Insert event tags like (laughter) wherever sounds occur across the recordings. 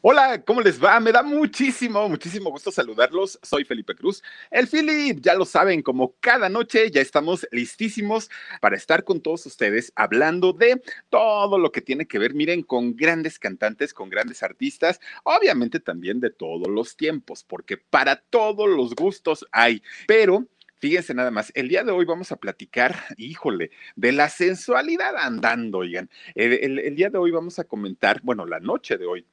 Hola, ¿cómo les va? Me da muchísimo, muchísimo gusto saludarlos. Soy Felipe Cruz. El Philip, ya lo saben, como cada noche ya estamos listísimos para estar con todos ustedes hablando de todo lo que tiene que ver, miren, con grandes cantantes, con grandes artistas, obviamente también de todos los tiempos, porque para todos los gustos hay, pero... Fíjense nada más, el día de hoy vamos a platicar, híjole, de la sensualidad andando, oigan. El, día de hoy vamos a comentar, bueno, la noche de hoy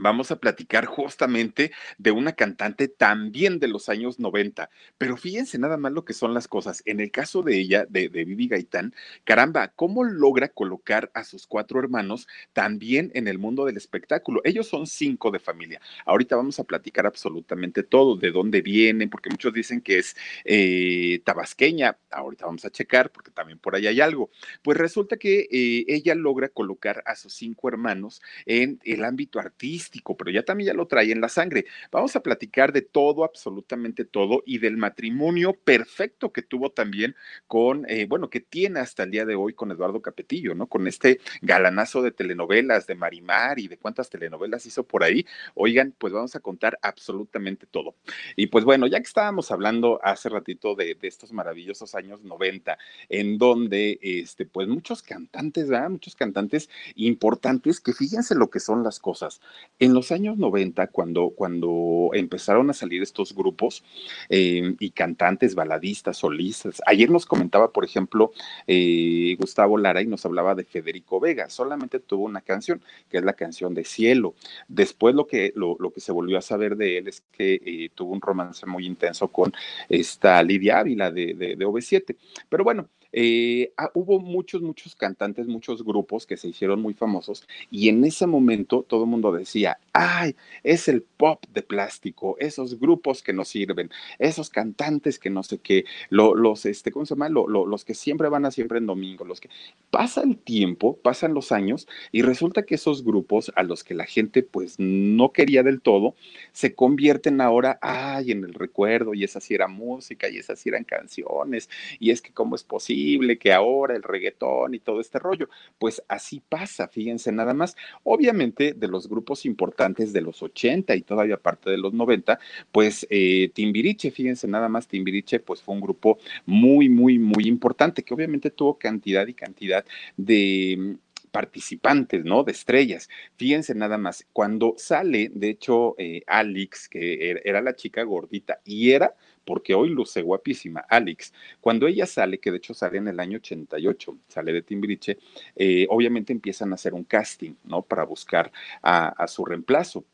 vamos a platicar justamente de una cantante también de los años 90. Pero fíjense nada más lo que son las cosas. En el caso de ella, de, de Vivi Gaitán, caramba, ¿cómo logra colocar a sus cuatro hermanos también en el mundo del espectáculo? Ellos son cinco de familia. Ahorita vamos a platicar absolutamente todo, de dónde vienen, porque muchos dicen que es eh, tabasqueña. Ahorita vamos a checar, porque también por ahí hay algo. Pues resulta que eh, ella logra colocar a sus cinco hermanos en el ámbito artístico pero ya también ya lo trae en la sangre. Vamos a platicar de todo, absolutamente todo, y del matrimonio perfecto que tuvo también con, eh, bueno, que tiene hasta el día de hoy con Eduardo Capetillo, ¿no? Con este galanazo de telenovelas, de Marimar y de cuántas telenovelas hizo por ahí. Oigan, pues vamos a contar absolutamente todo. Y pues bueno, ya que estábamos hablando hace ratito de, estos maravillosos años 90, en donde, este, pues muchos cantantes, ¿verdad? Muchos cantantes importantes que fíjense lo que son las cosas. En los años 90, cuando, cuando empezaron a salir estos grupos eh, y cantantes, baladistas, solistas, ayer nos comentaba, por ejemplo, eh, Gustavo Lara y nos hablaba de Federico Vega, solamente tuvo una canción, que es la canción de Cielo. Después lo que, lo, lo que se volvió a saber de él es que eh, tuvo un romance muy intenso con esta Lidia Ávila de, de, de OV7. Pero bueno, eh, ah, hubo muchos, muchos cantantes, muchos grupos que se hicieron muy famosos y en ese momento todo el mundo decía, ay, es el pop de plástico, esos grupos que nos sirven, esos cantantes que no sé qué, lo, los, este, ¿cómo se llama? Lo, lo, los que siempre van a siempre en domingo, los que pasa el tiempo, pasan los años y resulta que esos grupos a los que la gente pues no quería del todo, se convierten ahora, ay, en el recuerdo y esa sí era música y esas eran canciones y es que cómo es posible que ahora el reggaetón y todo este rollo. Pues así pasa, fíjense nada más. Obviamente de los grupos importantes de los 80 y todavía parte de los 90, pues eh, Timbiriche, fíjense nada más, Timbiriche pues fue un grupo muy, muy, muy importante que obviamente tuvo cantidad y cantidad de participantes, ¿no? De estrellas. Fíjense nada más, cuando sale, de hecho, eh, Alex, que er, era la chica gordita y era porque hoy luce guapísima, Alex. Cuando ella sale, que de hecho sale en el año 88, sale de Timbiriche, eh, obviamente empiezan a hacer un casting, ¿no? Para buscar a, su reemplazo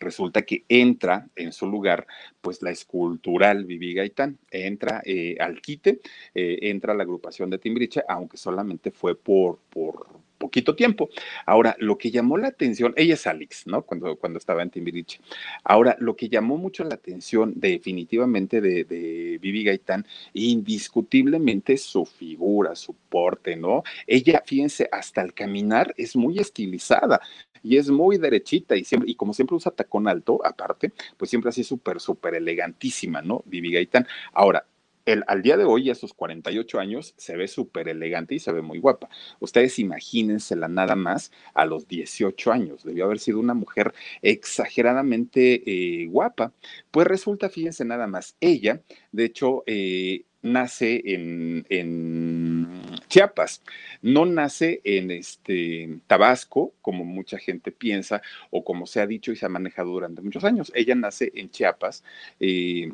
resulta que entra en su lugar, pues la escultural Vivi Gaitán, entra eh, al quite, eh, entra a la agrupación de Timbiriche, aunque solamente fue por, por, poquito tiempo. Ahora, lo que llamó la atención, ella es Alex, ¿no? Cuando, cuando estaba en Timbiriche. Ahora, lo que llamó mucho la atención definitivamente de, de Vivi Gaitán, indiscutiblemente su figura, su porte, ¿no? Ella, fíjense, hasta el caminar es muy estilizada y es muy derechita y siempre, y como siempre usa tacón alto, aparte, pues siempre así súper, súper elegantísima, ¿no? Vivi Gaitán. Ahora, al día de hoy, a sus 48 años, se ve súper elegante y se ve muy guapa. Ustedes imagínensela nada más a los 18 años. Debió haber sido una mujer exageradamente eh, guapa. Pues resulta, fíjense nada más, ella, de hecho, eh, nace en, en, Chiapas. No nace en este Tabasco, como mucha gente piensa, o como se ha dicho y se ha manejado durante muchos años. Ella nace en Chiapas. Eh,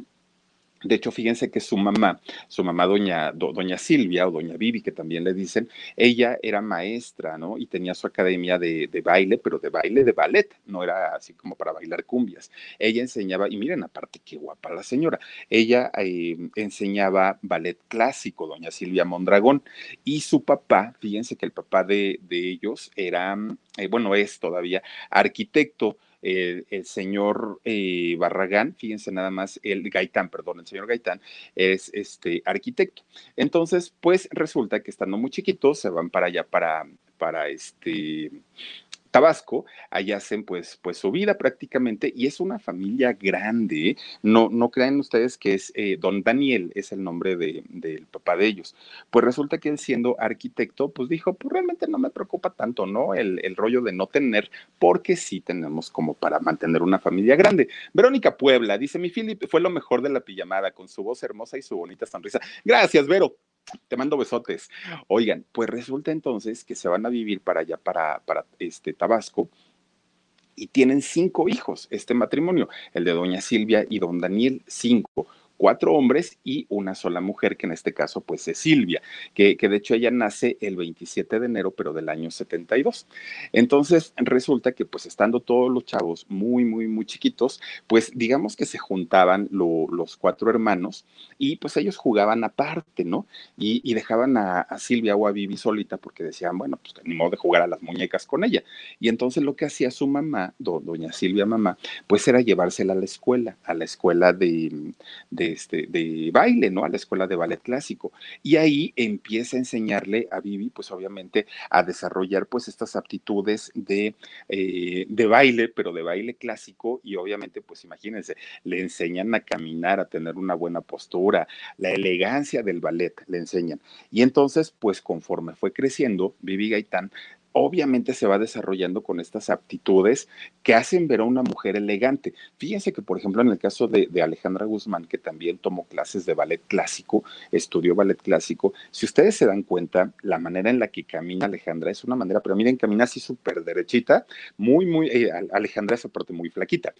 de hecho, fíjense que su mamá, su mamá doña, doña Silvia o doña Vivi, que también le dicen, ella era maestra, ¿no? Y tenía su academia de, baile, pero de baile de ballet, no era así como para bailar cumbias. Ella enseñaba, y miren, aparte qué guapa la señora, ella eh, enseñaba ballet clásico, doña Silvia Mondragón, y su papá, fíjense que el papá de, ellos era, eh, bueno, es todavía arquitecto el señor eh, Barragán, fíjense nada más, el Gaitán, perdón, el señor Gaitán es este arquitecto. Entonces, pues resulta que estando muy chiquitos se van para allá, para, para este, Tabasco, allá hacen pues, pues su vida prácticamente y es una familia grande. No, no crean ustedes que es eh, don Daniel, es el nombre del papá de ellos. Pues resulta que él siendo arquitecto, pues dijo, pues realmente no me preocupa tanto, ¿no? El, el rollo de no tener, porque sí tenemos como para mantener una familia grande. Verónica Puebla dice, mi Philip fue lo mejor de la pijamada con su voz hermosa y su bonita sonrisa. Gracias, Vero. Te mando besotes. Oigan, pues resulta entonces que se van a vivir para allá, para, para este Tabasco, y tienen cinco hijos, este matrimonio, el de doña Silvia y don Daniel, cinco cuatro hombres y una sola mujer, que en este caso pues es Silvia, que, que, de hecho ella nace el 27 de enero, pero del año 72. Entonces resulta que pues estando todos los chavos muy, muy, muy chiquitos, pues digamos que se juntaban los cuatro hermanos y pues ellos jugaban aparte, ¿no? Y, dejaban a, Silvia o a Vivi solita porque decían, bueno, pues ni modo de jugar a las muñecas con ella. Y entonces lo que hacía su mamá, doña Silvia mamá, pues era llevársela a la escuela, a la escuela de este, de baile, ¿no? A la escuela de ballet clásico. Y ahí empieza a enseñarle a Vivi, pues obviamente, a desarrollar pues estas aptitudes de, eh, de baile, pero de baile clásico. Y obviamente, pues imagínense, le enseñan a caminar, a tener una buena postura, la elegancia del ballet, le enseñan. Y entonces, pues conforme fue creciendo, Vivi Gaitán obviamente se va desarrollando con estas aptitudes que hacen ver a una mujer elegante. Fíjense que, por ejemplo, en el caso de, Alejandra Guzmán, que también tomó clases de ballet clásico, estudió ballet clásico, si ustedes se dan cuenta, la manera en la que camina Alejandra es una manera, pero miren, camina así súper derechita, muy, muy, eh, Alejandra es aparte muy flaquita.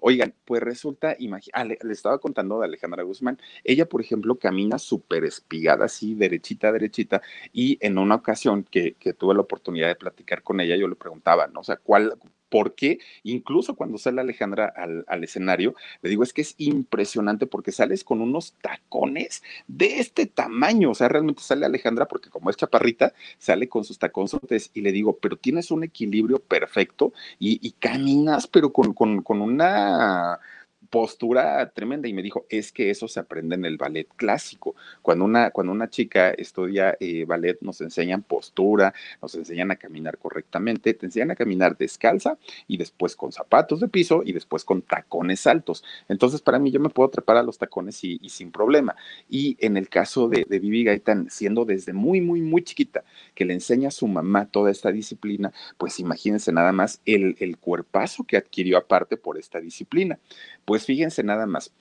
Oigan, pues resulta, ah, le, estaba contando de Alejandra Guzmán, ella, por ejemplo, camina súper espigada, así, derechita, derechita, y en una ocasión que, que tuve la oportunidad de platicar con ella, yo le preguntaba, ¿no? O sea, ¿cuál, por qué? Incluso cuando sale Alejandra al, escenario, le digo, es que es impresionante porque sales con unos tacones de este tamaño, o sea, realmente sale Alejandra porque como es chaparrita, sale con sus taconzotes y le digo, pero tienes un equilibrio perfecto y, caminas, pero con, con, con una postura tremenda y me dijo, es que eso se aprende en el ballet clásico. Cuando una, cuando una chica estudia eh, ballet, nos enseñan postura, nos enseñan a caminar correctamente, te enseñan a caminar descalza y después con zapatos de piso y después con tacones altos. Entonces, para mí, yo me puedo trepar a los tacones y, sin problema. Y en el caso de, de Vivi Gaitán, siendo desde muy, muy, muy chiquita, que le enseña a su mamá toda esta disciplina, pues imagínense nada más el, el cuerpazo que adquirió aparte por esta disciplina. Pues fíjense nada más,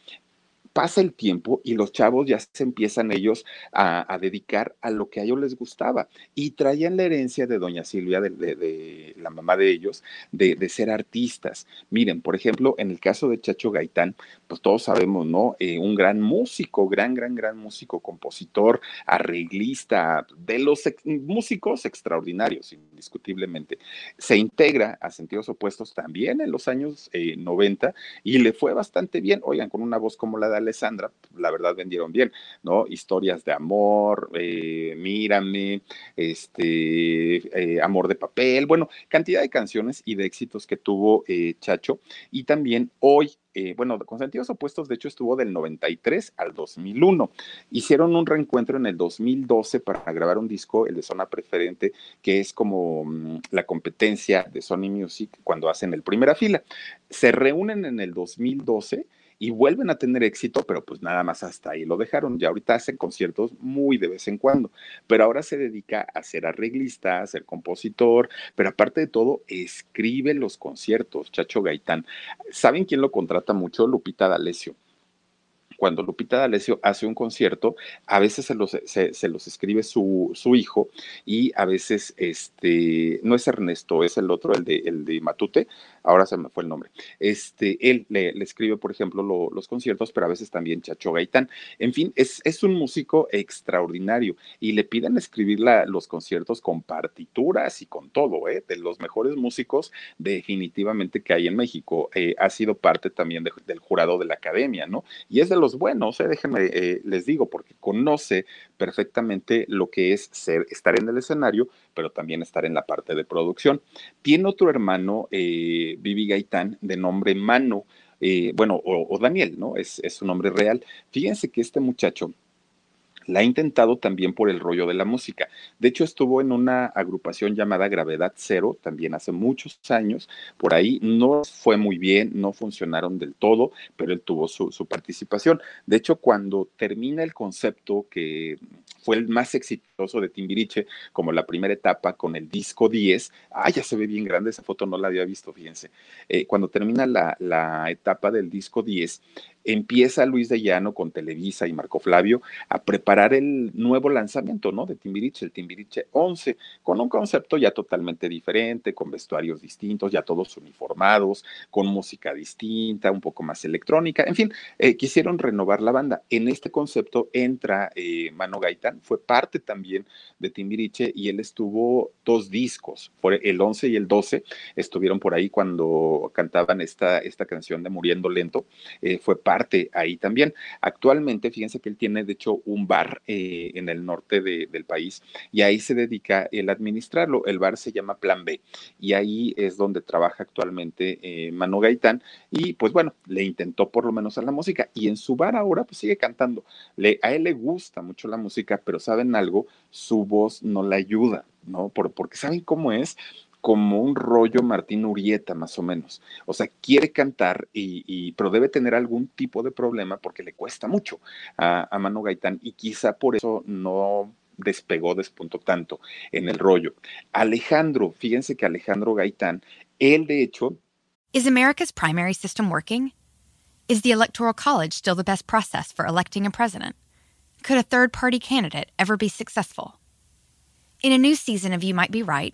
pasa el tiempo y los chavos ya se empiezan ellos a, dedicar a lo que a ellos les gustaba y traían la herencia de doña Silvia, de, la mamá de ellos, de, ser artistas. Miren, por ejemplo, en el caso de Chacho Gaitán, pues todos sabemos, ¿no? Eh, un gran músico, gran, gran, gran músico, compositor, arreglista, de los músicos extraordinarios, indiscutiblemente. Se integra a sentidos opuestos también en los años 90 eh, y le fue bastante bien, oigan, con una voz como la de Alessandra, la verdad vendieron bien, ¿no? Historias de amor, eh, Mírame, este, eh, Amor de papel, bueno, cantidad de canciones y de éxitos que tuvo eh, Chacho. Y también hoy bueno, con sentidos opuestos, de hecho, estuvo del 93 al 2001. Hicieron un reencuentro en el 2012 para grabar un disco, el de Zona Preferente, que es como mm, la competencia de Sony Music cuando hacen el primera fila. Se reúnen en el 2012 y vuelven a tener éxito, pero pues nada más hasta ahí lo dejaron. Ya ahorita hacen conciertos muy de vez en cuando, pero ahora se dedica a ser arreglista, a ser compositor, pero aparte de todo, escribe los conciertos, Chacho Gaitán. ¿Saben quién lo contrata mucho? Lupita D'Alessio cuando Lupita D'Alessio hace un concierto, a veces se los, se, los escribe su, su, hijo y a veces, este, no es Ernesto, es el otro, el de, el de Matute, ahora se me fue el nombre. Este, él le, escribe, por ejemplo, los conciertos, pero a veces también Chacho Gaitán. En fin, es, es un músico extraordinario y le piden escribir los conciertos con partituras y con todo, ¿eh? de los mejores músicos definitivamente que hay en México. Eh, ha sido parte también del jurado de la academia, ¿no? Y es de los buenos, ¿eh? déjenme, eh, les digo, porque conoce perfectamente lo que es ser, estar en el escenario, pero también estar en la parte de producción. Tiene otro hermano, eh, Vivi Gaitán, de nombre Mano, eh, bueno, o, Daniel, ¿no? Es, es su nombre real. Fíjense que este muchacho la ha intentado también por el rollo de la música. De hecho, estuvo en una agrupación llamada Gravedad Cero, también hace muchos años. Por ahí no fue muy bien, no funcionaron del todo, pero él tuvo su, participación. De hecho, cuando termina el concepto que fue el más exitoso de Timbiriche, como la primera etapa con el disco 10. Ah, ya se ve bien grande, esa foto no la había visto, fíjense. Eh, cuando termina la etapa del disco 10, empieza Luis de Llano con Televisa y Marco Flavio a preparar el nuevo lanzamiento, ¿no? De Timbiriche, el Timbiriche 11, con un concepto ya totalmente diferente, con vestuarios distintos, ya todos uniformados, con música distinta, un poco más electrónica, en fin, eh, quisieron renovar la banda. En este concepto entra eh, Mano Gaitán, fue parte también de Timbiriche y él estuvo dos discos, el 11 y el 12, estuvieron por ahí cuando cantaban esta, esta canción de Muriendo Lento, eh, fue parte ahí también. Actualmente, fíjense que él tiene, de hecho, un bar eh, en el norte del país y ahí se dedica a administrarlo. El bar se llama Plan B y ahí es donde trabaja actualmente eh, Manu Gaitán y pues bueno, le intentó por lo menos a la música y en su bar ahora pues sigue cantando. Le, a él le gusta mucho la música, pero ¿saben algo? Su voz no le ayuda, ¿no? Por, porque ¿saben cómo es? Como un rollo Martín Urieta, más o menos. O sea, quiere cantar, y, pero debe tener algún tipo de problema porque le cuesta mucho a, a Mano Gaitán y quizá por eso no despegó, despuntó tanto en el rollo. Alejandro, fíjense que Alejandro Gaitán, él de hecho... Is America's primary system working? Is the Electoral College still the best process for electing a president? Could a third party candidate ever be successful? In a new season of You Might Be Right,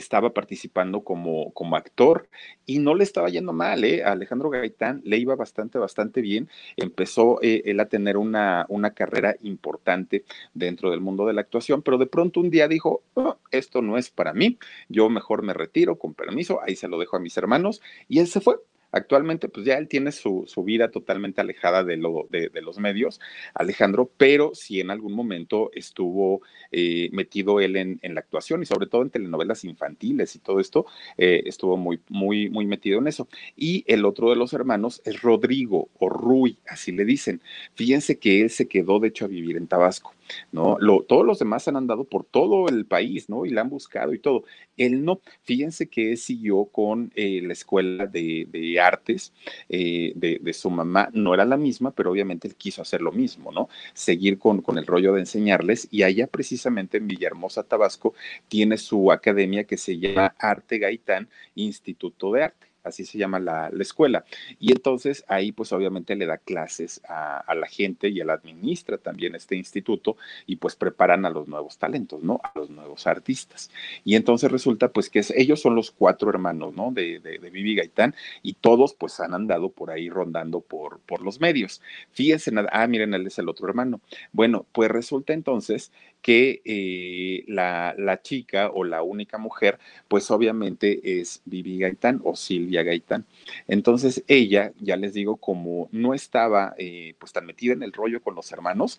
Estaba participando como, como actor y no le estaba yendo mal, ¿eh? A Alejandro Gaitán le iba bastante, bastante bien. Empezó eh, él a tener una, una carrera importante dentro del mundo de la actuación, pero de pronto un día dijo, esto no es para mí, yo mejor me retiro con permiso, ahí se lo dejo a mis hermanos y él se fue Actualmente, pues ya él tiene su, vida totalmente alejada de, lo, de, los medios, Alejandro, pero sí en algún momento estuvo eh, metido él en, la actuación y sobre todo en telenovelas infantiles y todo esto, eh, estuvo muy, muy, muy metido en eso. Y el otro de los hermanos es Rodrigo o Rui, así le dicen. Fíjense que él se quedó, de hecho, a vivir en Tabasco. ¿No? Todos los demás han andado por todo el país, ¿no? Y la han buscado y todo. Él no. Fíjense que siguió con eh, la escuela de, de artes eh, de, de, su mamá. No era la misma, pero obviamente él quiso hacer lo mismo, ¿no? Seguir con, con el rollo de enseñarles. Y allá precisamente en Villahermosa, Tabasco, tiene su academia que se llama Arte Gaitán Instituto de Arte así se llama la, escuela. Y entonces ahí pues obviamente le da clases a, la gente y él administra también este instituto y pues preparan a los nuevos talentos, ¿no? A los nuevos artistas. Y entonces resulta pues que ellos son los cuatro hermanos, ¿no? De, de, de, Vivi Gaitán y todos pues han andado por ahí rondando por, por los medios. Fíjense, ah, miren, él es el otro hermano. Bueno, pues resulta entonces que eh, la, la, chica o la única mujer, pues obviamente es Vivi Gaitán o Silvia Gaitán. Entonces ella, ya les digo, como no estaba eh, pues tan metida en el rollo con los hermanos,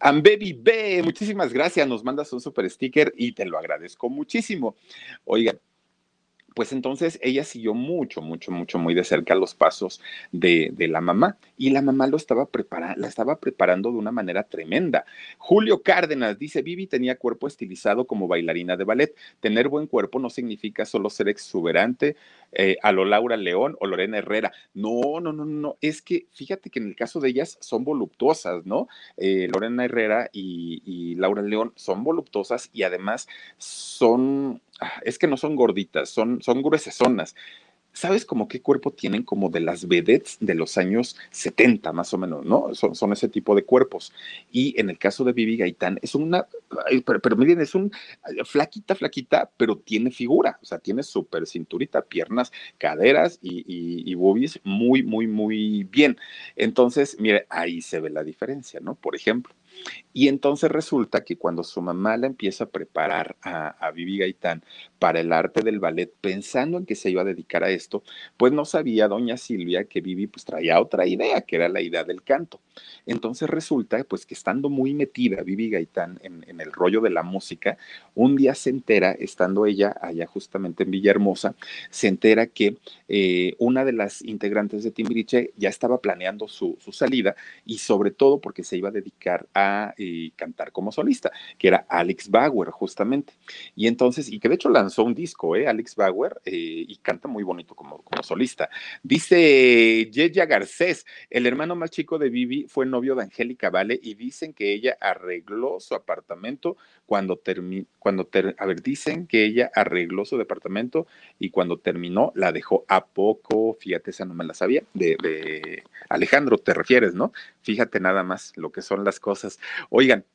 Ambebi B, muchísimas gracias, nos mandas un super sticker y te lo agradezco muchísimo. Oigan, pues entonces ella siguió mucho, mucho, mucho, muy de cerca los pasos de, la mamá y la mamá lo estaba preparando, la estaba preparando de una manera tremenda. Julio Cárdenas dice, Vivi tenía cuerpo estilizado como bailarina de ballet. Tener buen cuerpo no significa solo ser exuberante eh, a lo Laura León o Lorena Herrera. No, no, no, no, es que fíjate que en el caso de ellas son voluptuosas, ¿no? Eh, Lorena Herrera y, Laura León son voluptuosas y además son es que no son gorditas, son, son gruesesonas. ¿Sabes como qué cuerpo tienen? Como de las vedettes de los años 70, más o menos, ¿no? Son, son ese tipo de cuerpos. Y en el caso de Vivi Gaitán, es una, pero, pero miren, es un flaquita, flaquita, pero tiene figura, o sea, tiene súper cinturita, piernas, caderas y, y, y boobies muy, muy, muy bien. Entonces, mire, ahí se ve la diferencia, ¿no? Por ejemplo. Y entonces resulta que cuando su mamá la empieza a preparar a, a Vivi Gaitán para el arte del ballet, pensando en que se iba a dedicar a esto, pues no sabía doña Silvia que Vivi pues traía otra idea, que era la idea del canto. Entonces resulta pues que estando muy metida Vivi Gaitán en, en el rollo de la música, un día se entera, estando ella allá justamente en Villahermosa, se entera que eh, una de las integrantes de Timbiriche ya estaba planeando su, su salida y sobre todo porque se iba a dedicar a cantar como solista, que era Alex Bauer justamente. Y entonces, y que de hecho lanzó un disco, ¿eh? Alex Bauer, eh, y canta muy bonito como, como solista. Dice Yeya Garcés, el hermano más chico de Vivi fue novio de Angélica Vale y dicen que ella arregló su apartamento cuando terminó, cuando ter a ver, dicen que ella arregló su departamento y cuando terminó la dejó a poco, fíjate, esa no me la sabía, de, de Alejandro, te refieres, ¿no? Fíjate nada más lo que son las cosas. Oigan,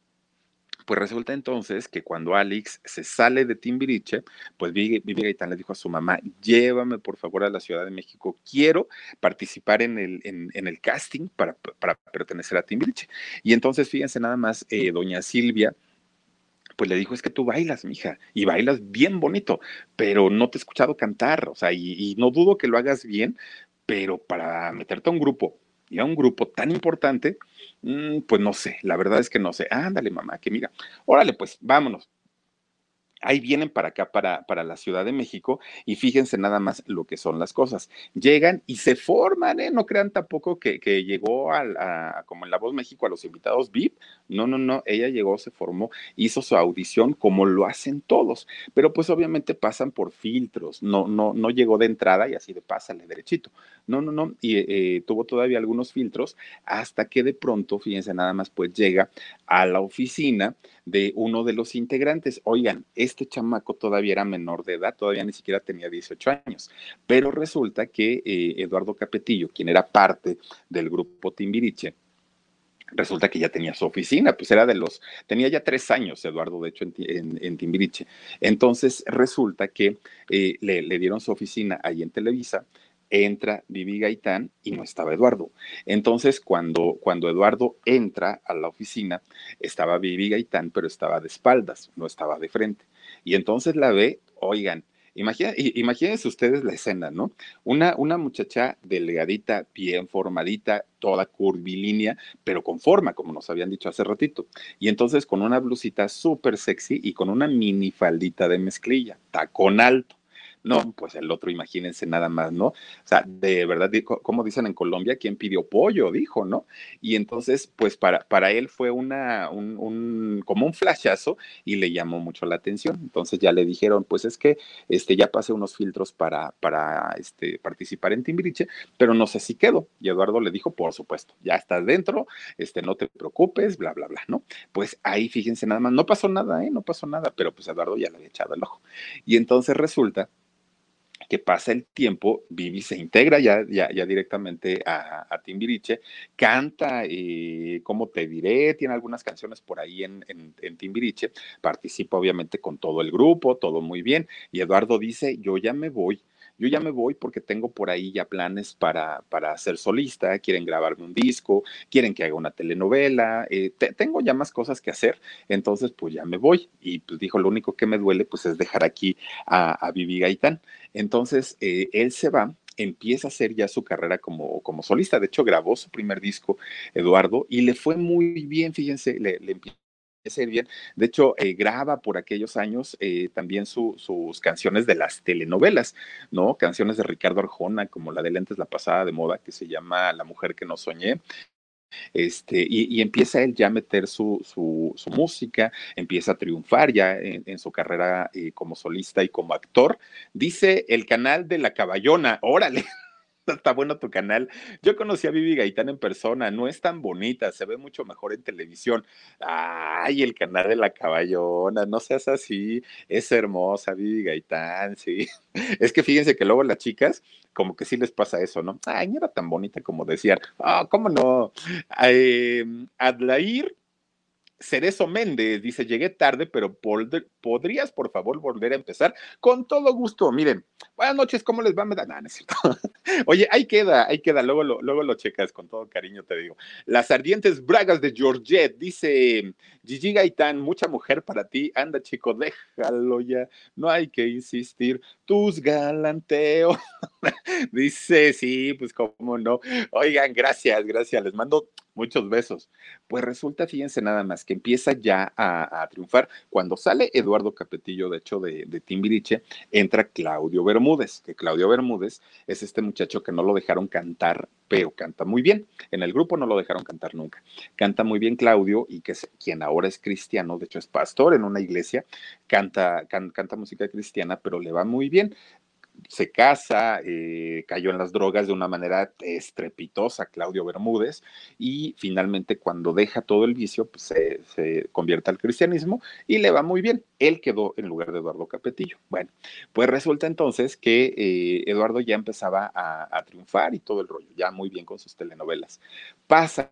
pues resulta entonces que cuando Alex se sale de Timbiriche, pues Vivi Gaitán le dijo a su mamá, llévame por favor a la Ciudad de México, quiero participar en el, en, en el casting para, para, pertenecer a Timbiriche. Y entonces, fíjense nada más, eh, doña Silvia, pues le dijo, es que tú bailas, mija, y bailas bien bonito, pero no te he escuchado cantar, o sea, y, no dudo que lo hagas bien, pero para meterte a un grupo y a un grupo tan importante, mmm, pues no sé, la verdad es que no sé. Ándale, mamá, que mira, órale, pues vámonos ahí vienen para acá, para, para la Ciudad de México, y fíjense nada más lo que son las cosas. Llegan y se forman, ¿eh? No crean tampoco que, llegó a, como en La Voz México a los invitados VIP. No, no, no, ella llegó, se formó, hizo su audición como lo hacen todos, pero pues obviamente pasan por filtros, no, no, no llegó de entrada y así de pásale derechito. No, no, no, y eh, tuvo todavía algunos filtros hasta que de pronto, fíjense nada más, pues llega a la oficina de uno de los integrantes. Oigan, este chamaco todavía era menor de edad, todavía ni siquiera tenía 18 años, pero resulta que eh, Eduardo Capetillo, quien era parte del grupo Timbiriche, resulta que ya tenía su oficina, pues era de los, tenía ya tres años Eduardo, de hecho, en, Timbiriche. Entonces resulta que eh, le, le, dieron su oficina ahí en Televisa entra Vivi Gaitán y no estaba Eduardo. Entonces, cuando, cuando Eduardo entra a la oficina, estaba Vivi Gaitán, pero estaba de espaldas, no estaba de frente. Y entonces la ve, oigan, Imagínense, imagínense ustedes la escena, ¿no? Una, una muchacha delgadita, bien formadita, toda curvilínea, pero con forma, como nos habían dicho hace ratito. Y entonces con una blusita súper sexy y con una mini faldita de mezclilla, tacón alto. No, pues el otro, imagínense nada más, ¿no? O sea, de verdad, como dicen en Colombia, ¿quién pidió pollo? Dijo, ¿no? Y entonces, pues para, para él fue una, un, un, como un flashazo y le llamó mucho la atención. Entonces ya le dijeron, pues es que este, ya pasé unos filtros para, para este, participar en Timbiriche, pero no sé si quedo. Y Eduardo le dijo, por supuesto, ya estás dentro, este, no te preocupes, bla, bla, bla, ¿no? Pues ahí fíjense nada más, no pasó nada, ¿eh? No pasó nada, pero pues Eduardo ya le había echado el ojo. Y entonces resulta que pasa el tiempo, Vivi se integra ya, ya, ya directamente a, a, Timbiriche, canta, eh, como te diré, tiene algunas canciones por ahí en, en, Timbiriche, participa obviamente con todo el grupo, todo muy bien, y Eduardo dice, yo ya me voy, yo ya me voy porque tengo por ahí ya planes para, para ser solista, quieren grabarme un disco, quieren que haga una telenovela, eh, te, tengo ya más cosas que hacer, entonces pues ya me voy. Y pues dijo, lo único que me duele pues es dejar aquí a, a Vivi Gaitán. Entonces eh, él se va empieza a hacer ya su carrera como, como solista. De hecho, grabó su primer disco, Eduardo, y le fue muy bien, fíjense, le, le ir bien. De hecho, eh, graba por aquellos años eh, también sus canciones de las telenovelas, ¿no? Canciones de Ricardo Arjona, como la de Lentes la pasada de moda, que se llama La mujer que no soñé. Este, y, empieza él ya a meter su, su, música, empieza a triunfar ya en, su carrera eh, como solista y como actor. Dice el canal de la caballona, órale, (laughs) está bueno tu canal. Yo conocí a Vivi Gaitán en persona, no es tan bonita, se ve mucho mejor en televisión. Ay, el canal de la caballona, no seas así, es hermosa Vivi Gaitán, sí. (laughs) Es que fíjense que luego las chicas, como que sí les pasa eso, ¿no? Ay, no era tan bonita como decían. Ah, ¿cómo no? Eh, Adlair Cerezo Méndez dice, llegué tarde, pero podrías por favor volver a empezar con todo gusto. Miren, buenas noches, ¿cómo les va? Me da, no, es cierto. (laughs) Oye, ahí queda, ahí queda, luego lo, luego lo checas con todo cariño, te digo. Las ardientes bragas de Georgette, dice Gigi Gaitán, mucha mujer para ti, anda chico, déjalo ya, no hay que insistir, tus galanteos. (laughs) dice, sí, pues cómo no. Oigan, gracias, gracias, les mando muchos besos. Pues resulta, fíjense nada más, que empieza ya a, triunfar. Cuando sale Eduardo Capetillo, de hecho, de, Timbiriche, entra Claudio Bermúdez, que Claudio Bermúdez es este muchacho que no lo dejaron cantar, pero canta muy bien. En el grupo no lo dejaron cantar nunca. Canta muy bien Claudio y que es quien ahora es cristiano, de hecho es pastor en una iglesia, canta, canta música cristiana, pero le va muy bien se casa, eh, cayó en las drogas de una manera estrepitosa, Claudio Bermúdez, y finalmente cuando deja todo el vicio, pues se, convierte al cristianismo y le va muy bien. Él quedó en lugar de Eduardo Capetillo. Bueno, pues resulta entonces que eh, Eduardo ya empezaba a, a triunfar y todo el rollo, ya muy bien con sus telenovelas. Pasa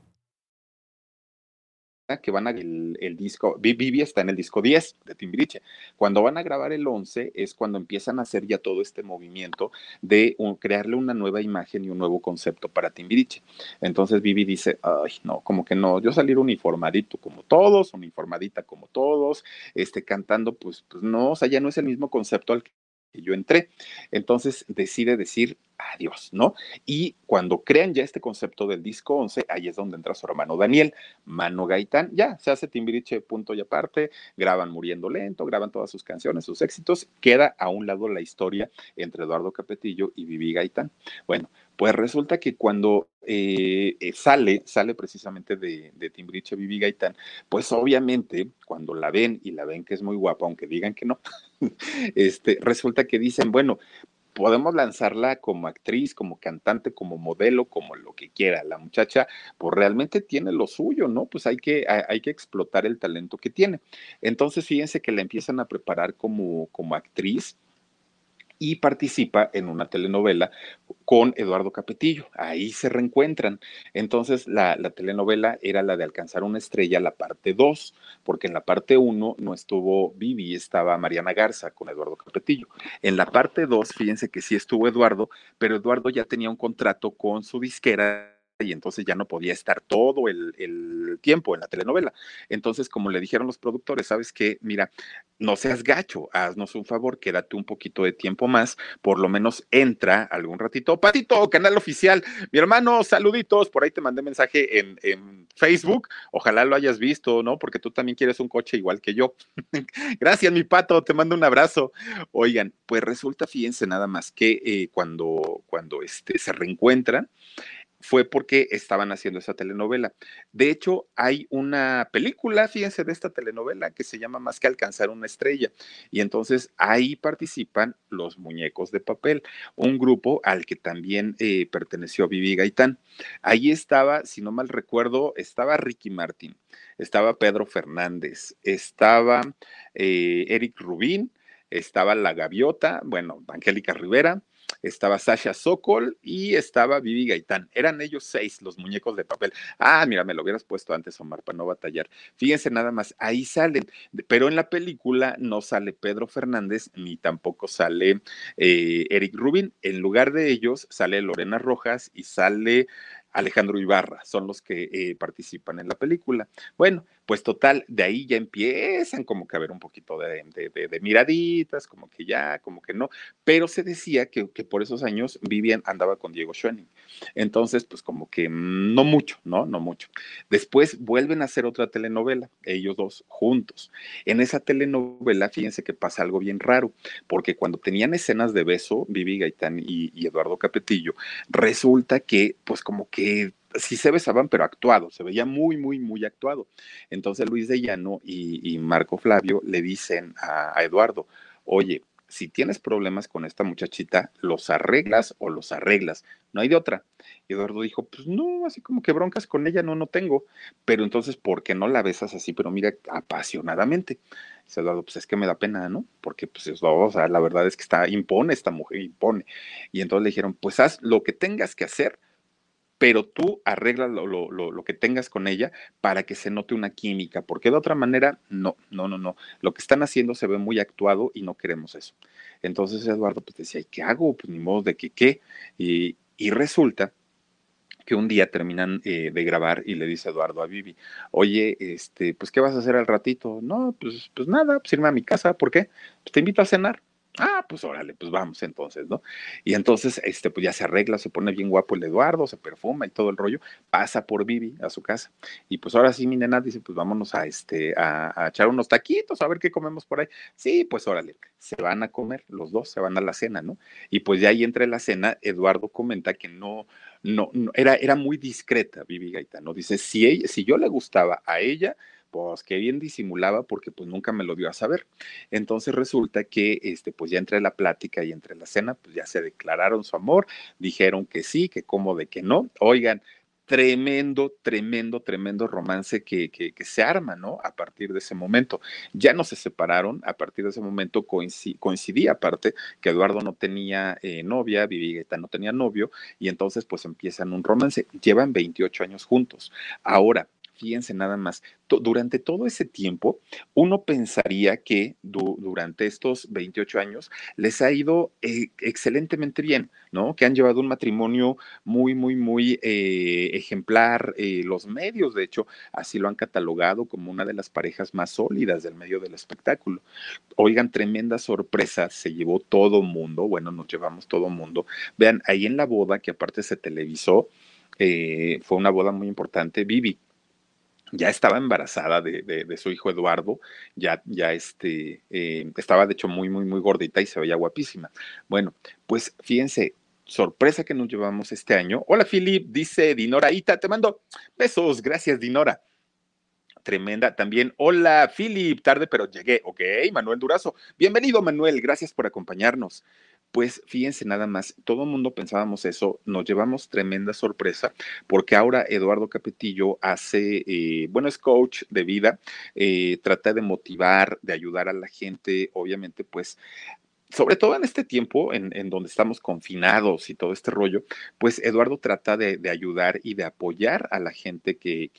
Que van a el, disco, Vivi está en el disco 10 de Timbiriche. Cuando van a grabar el 11 es cuando empiezan a hacer ya todo este movimiento de crearle una nueva imagen y un nuevo concepto para Timbiriche. Entonces Vivi dice, ay, no, como que no, yo salir uniformadito como todos, uniformadita como todos, este, cantando, pues, pues no, o sea, ya no es el mismo concepto al que yo entré. Entonces decide decir adiós, ¿no? Y cuando crean ya este concepto del disco 11, ahí es donde entra su hermano Daniel, Mano Gaitán, ya se hace Timbiriche punto y aparte, graban Muriendo Lento, graban todas sus canciones, sus éxitos, queda a un lado la historia entre Eduardo Capetillo y Vivi Gaitán. Bueno, pues resulta que cuando eh, eh, sale, sale precisamente de, de Timbiriche Vivi Gaitán, pues obviamente cuando la ven y la ven que es muy guapa, aunque digan que no, (laughs) este, resulta que dicen, bueno, podemos lanzarla como actriz, como cantante, como modelo, como lo que quiera. La muchacha, pues realmente tiene lo suyo, ¿no? Pues hay que, hay, que explotar el talento que tiene. Entonces, fíjense que la empiezan a preparar como, como actriz y participa en una telenovela con Eduardo Capetillo. Ahí se reencuentran. Entonces, la, telenovela era la de Alcanzar una estrella, la parte 2, porque en la parte 1 no estuvo Vivi, estaba Mariana Garza con Eduardo Capetillo. En la parte 2, fíjense que sí estuvo Eduardo, pero Eduardo ya tenía un contrato con su disquera y entonces ya no podía estar todo el, tiempo en la telenovela. Entonces, como le dijeron los productores, sabes qué, mira, no seas gacho, haznos un favor, quédate un poquito de tiempo más, por lo menos entra algún ratito. Patito, canal oficial, mi hermano, saluditos, por ahí te mandé mensaje en, Facebook, ojalá lo hayas visto, ¿no? Porque tú también quieres un coche igual que yo. (laughs) Gracias, mi pato, te mando un abrazo. Oigan, pues resulta, fíjense nada más que eh, cuando, cuando este, se reencuentran, fue porque estaban haciendo esa telenovela. De hecho, hay una película, fíjense, de esta telenovela que se llama Más que alcanzar una estrella. Y entonces ahí participan los muñecos de papel, un grupo al que también eh, perteneció Vivi Gaitán. Ahí estaba, si no mal recuerdo, estaba Ricky Martin, estaba Pedro Fernández, estaba eh, Eric Rubín, estaba La Gaviota, bueno, Angélica Rivera, estaba Sasha Sokol y estaba Vivi Gaitán. Eran ellos seis, los muñecos de papel. Ah, mira, me lo hubieras puesto antes, Omar, para no batallar. Fíjense nada más, ahí salen, pero en la película no sale Pedro Fernández ni tampoco sale eh, Eric Rubin. En lugar de ellos sale Lorena Rojas y sale Alejandro Ibarra, son los que eh, participan en la película. Bueno, pues total, de ahí ya empiezan como que a ver un poquito de, de, miraditas, como que ya, como que no, pero se decía que, que, por esos años Vivian andaba con Diego Schoening. Entonces, pues como que no mucho, ¿no? No mucho. Después vuelven a hacer otra telenovela, ellos dos juntos. En esa telenovela, fíjense que pasa algo bien raro, porque cuando tenían escenas de beso, Vivi Gaitán y, y Eduardo Capetillo, resulta que, pues como que sí se besaban, pero actuado, se veía muy, muy, muy actuado. Entonces Luis de Llano y, Marco Flavio le dicen a, Eduardo, oye, si tienes problemas con esta muchachita, los arreglas o los arreglas, no hay de otra. Y Eduardo dijo, pues no, así como que broncas con ella no, no tengo, pero entonces, ¿por qué no la besas así? Pero mira, apasionadamente. Dice Eduardo, pues es que me da pena, ¿no? Porque pues o sea, la verdad es que está, impone esta mujer, impone. Y entonces le dijeron, pues haz lo que tengas que hacer pero tú arregla lo, que tengas con ella para que se note una química, porque de otra manera, no, no, no, no. Lo que están haciendo se ve muy actuado y no queremos eso. Entonces Eduardo pues decía, ¿y qué hago? Pues ni modo de que qué. Y, resulta que un día terminan eh, de grabar y le dice Eduardo a Vivi, oye, este, pues, ¿qué vas a hacer al ratito? No, pues, pues nada, pues irme a mi casa, ¿por qué? Pues te invito a cenar. Ah, pues órale, pues vamos entonces, ¿no? Y entonces, este, pues ya se arregla, se pone bien guapo el Eduardo, se perfuma y todo el rollo, pasa por Vivi a su casa. Y pues ahora sí, mi nena dice, pues vámonos a este, a, echar unos taquitos, a ver qué comemos por ahí. Sí, pues órale, se van a comer, los dos se van a la cena, ¿no? Y pues ya ahí entre la cena, Eduardo comenta que no, no, no era, era muy discreta Vivi ¿no? Dice, si, ella, si yo le gustaba a ella, pues qué bien disimulaba porque pues nunca me lo dio a saber. Entonces resulta que este pues ya entre la plática y entre la cena pues ya se declararon su amor, dijeron que sí, que como de que no. Oigan, tremendo, tremendo, tremendo romance que, que, se arma, ¿no? A partir de ese momento. Ya no se separaron, a partir de ese momento coincidía, aparte que Eduardo no tenía eh, novia, Vivi no tenía novio, y entonces pues empiezan un romance. Llevan 28 años juntos. Ahora, fíjense nada más, durante todo ese tiempo, uno pensaría que durante estos 28 años les ha ido eh, excelentemente bien, ¿no? Que han llevado un matrimonio muy, muy, muy eh, ejemplar. Eh, los medios, de hecho, así lo han catalogado como una de las parejas más sólidas del medio del espectáculo. Oigan, tremenda sorpresa, se llevó todo mundo, bueno, nos llevamos todo mundo. Vean, ahí en la boda, que aparte se televisó, fue una boda muy importante, Vivi ya estaba embarazada de, su hijo Eduardo, ya, ya este, eh, estaba de hecho muy, muy, muy gordita y se veía guapísima. Bueno, pues fíjense, sorpresa que nos llevamos este año. Hola, Philip, dice Dinora Ita, te mando besos, gracias, Dinora. Tremenda también. Hola, Philip, tarde pero llegué. Ok, Manuel Durazo. Bienvenido, Manuel, gracias por acompañarnos. Pues fíjense nada más, todo el mundo pensábamos eso, nos llevamos tremenda sorpresa porque ahora Eduardo Capetillo hace, eh, bueno, es coach de vida, eh, trata de motivar, de ayudar a la gente, obviamente pues sobre todo en este tiempo en, donde estamos confinados y todo este rollo, pues Eduardo trata de, ayudar y de apoyar a la gente que,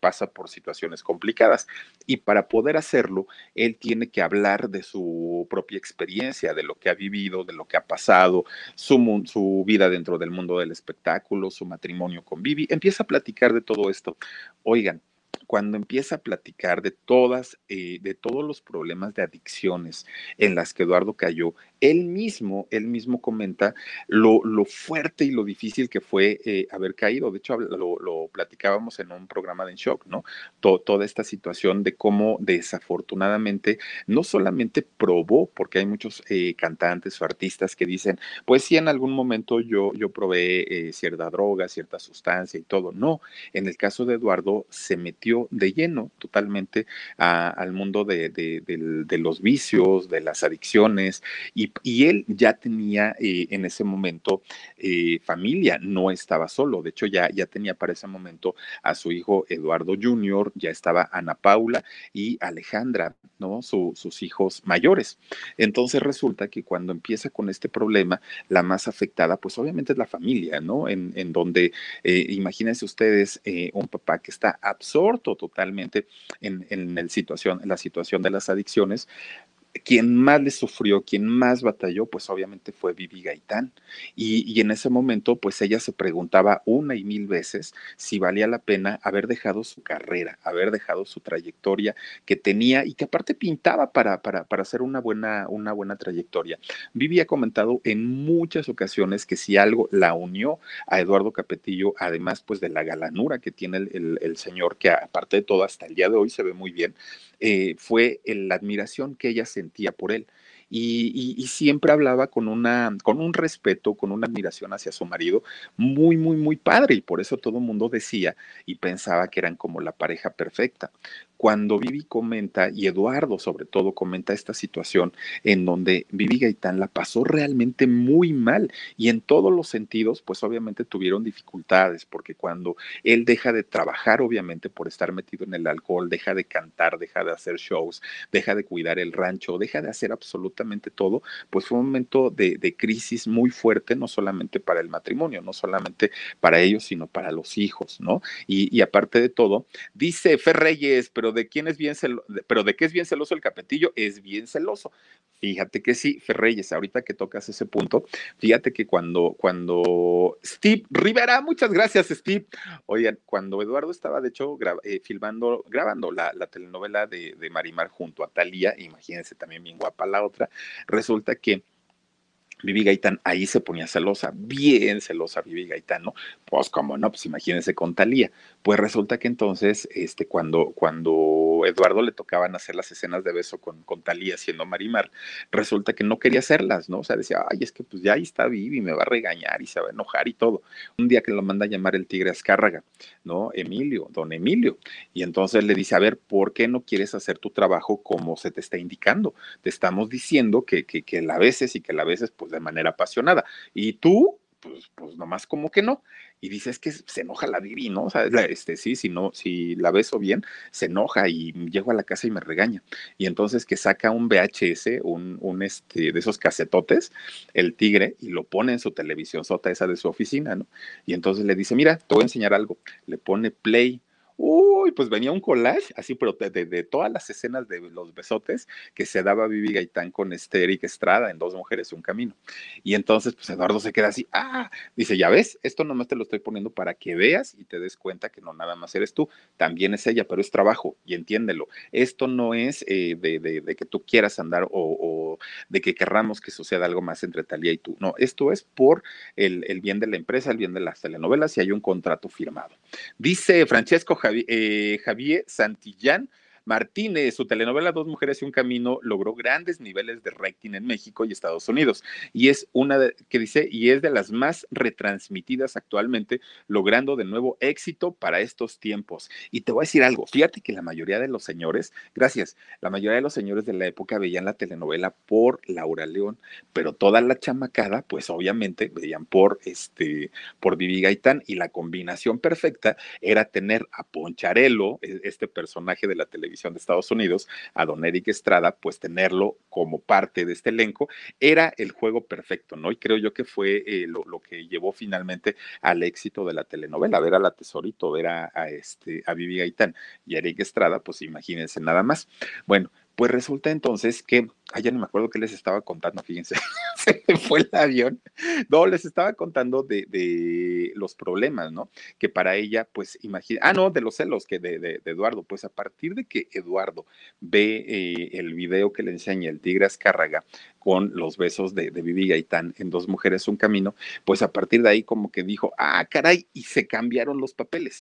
pasa por situaciones complicadas. Y para poder hacerlo, él tiene que hablar de su propia experiencia, de lo que ha vivido, de lo que ha pasado, su, su vida dentro del mundo del espectáculo, su matrimonio con Vivi. Empieza a platicar de todo esto. Oigan, cuando empieza a platicar de todas, eh, de todos los problemas de adicciones en las que Eduardo cayó, él mismo, él mismo comenta lo, fuerte y lo difícil que fue eh, haber caído. De hecho, lo, platicábamos en un programa de En Shock, ¿no? toda esta situación de cómo desafortunadamente no solamente probó, porque hay muchos eh, cantantes o artistas que dicen, pues sí, en algún momento yo probé cierta droga, cierta sustancia y todo. No, en el caso de Eduardo se metió de lleno totalmente al mundo de, los vicios, de las adicciones, y, él ya tenía eh, en ese momento eh, familia, no estaba solo, de hecho ya, ya tenía para ese momento a su hijo Eduardo Jr., ya estaba Ana Paula y Alejandra, ¿no? sus hijos mayores. Entonces resulta que cuando empieza con este problema, la más afectada, pues obviamente es la familia, ¿no? En, donde, eh, imagínense ustedes, un papá que está absorto totalmente en, el situación, en la situación de las adicciones, quien más le sufrió, quien más batalló, pues obviamente fue Vivi Gaitán. Y, en ese momento, pues ella se preguntaba una y mil veces si valía la pena haber dejado su carrera, haber dejado su trayectoria que tenía y que aparte pintaba para, para, para hacer una buena, una buena trayectoria. Vivi ha comentado en muchas ocasiones que si algo la unió a Eduardo Capetillo, además pues de la galanura que tiene el, el señor, que aparte de todo hasta el día de hoy se ve muy bien, eh, fue la admiración que ella sentía por él y, siempre hablaba con, una, con un respeto, con una admiración hacia su marido muy, muy, muy padre y por eso todo el mundo decía y pensaba que eran como la pareja perfecta. Cuando Vivi comenta, y Eduardo sobre todo comenta esta situación en donde Vivi Gaitán la pasó realmente muy mal y en todos los sentidos, pues obviamente tuvieron dificultades, porque cuando él deja de trabajar, obviamente por estar metido en el alcohol, deja de cantar, deja de hacer shows, deja de cuidar el rancho, deja de hacer absolutamente todo, pues fue un momento de, crisis muy fuerte, no solamente para el matrimonio, no solamente para ellos, sino para los hijos, ¿no? Y, aparte de todo, dice Fer Reyes, de quién es bien celoso, pero de qué es bien celoso el capetillo, es bien celoso. Fíjate que sí, Fer Reyes, ahorita que tocas ese punto, fíjate que cuando, cuando Steve Rivera, muchas gracias, Steve. Oigan, cuando Eduardo estaba, de hecho, eh, filmando, grabando la, telenovela de, de Marimar junto a Talía, imagínense también bien guapa la otra, resulta que Vivi Gaitán ahí se ponía celosa, bien celosa Vivi Gaitán, ¿no? Pues como no, pues imagínense con Talía. Pues resulta que entonces, este, cuando, cuando Eduardo le tocaban hacer las escenas de beso con, con Talía siendo Marimar, resulta que no quería hacerlas, ¿no? O sea, decía, ay, es que pues ya ahí está Vivi, me va a regañar y se va a enojar y todo. Un día que lo manda a llamar el tigre Azcárraga, ¿no? Emilio, don Emilio. Y entonces le dice, a ver, ¿por qué no quieres hacer tu trabajo como se te está indicando? Te estamos diciendo que, que, que la veces y que la veces, pues de manera apasionada. Y tú, pues, pues nomás como que no. Y dices que se enoja la Vivi, ¿no? O sea, este, sí, si no, si la beso bien, se enoja y llego a la casa y me regaña. Y entonces que saca un VHS, un, un este, de esos casetotes, el tigre, y lo pone en su televisión sota esa de su oficina, ¿no? Y entonces le dice, mira, te voy a enseñar algo. Le pone play Uy, pues venía un collage, así, pero de, todas las escenas de los besotes que se daba Vivi Gaitán con este Eric Estrada en Dos Mujeres un Camino. Y entonces, pues Eduardo se queda así, ah, dice, ya ves, esto nomás te lo estoy poniendo para que veas y te des cuenta que no nada más eres tú, también es ella, pero es trabajo y entiéndelo. Esto no es eh, de, que tú quieras andar o, de que querramos que suceda algo más entre Talía y tú. No, esto es por el, el bien de la empresa, el bien de las telenovelas y hay un contrato firmado. Dice Francesco eh, Javier Santillán Martínez, su telenovela Dos Mujeres y un Camino logró grandes niveles de rating en México y Estados Unidos y es una que dice y es de las más retransmitidas actualmente, logrando de nuevo éxito para estos tiempos. Y te voy a decir algo, fíjate que la mayoría de los señores, gracias, la mayoría de los señores de la época veían la telenovela por Laura León, pero toda la chamacada, pues obviamente veían por este por Vivi Gaitán y la combinación perfecta era tener a Poncharelo, e, este personaje de la televisión de Estados Unidos, a don Eric Estrada, pues tenerlo como parte de este elenco era el juego perfecto, ¿no? Y creo yo que fue eh, lo, que llevó finalmente al éxito de la telenovela, ver a la Tesorito, ver a, este, a Vivi Gaitán y a Eric Estrada, pues imagínense nada más. Bueno, pues resulta entonces que, ay, ya no me acuerdo qué les estaba contando, fíjense, (laughs) se fue el avión. No, les estaba contando de, los problemas, ¿no? Que para ella, pues, imagina, ah, no, de los celos que de, Eduardo, pues a partir de que Eduardo ve eh, el video que le enseña el Tigre Azcárraga con los besos de, de Vivi Gaitán en Dos Mujeres, Un Camino, pues a partir de ahí como que dijo, ah, caray, y se cambiaron los papeles.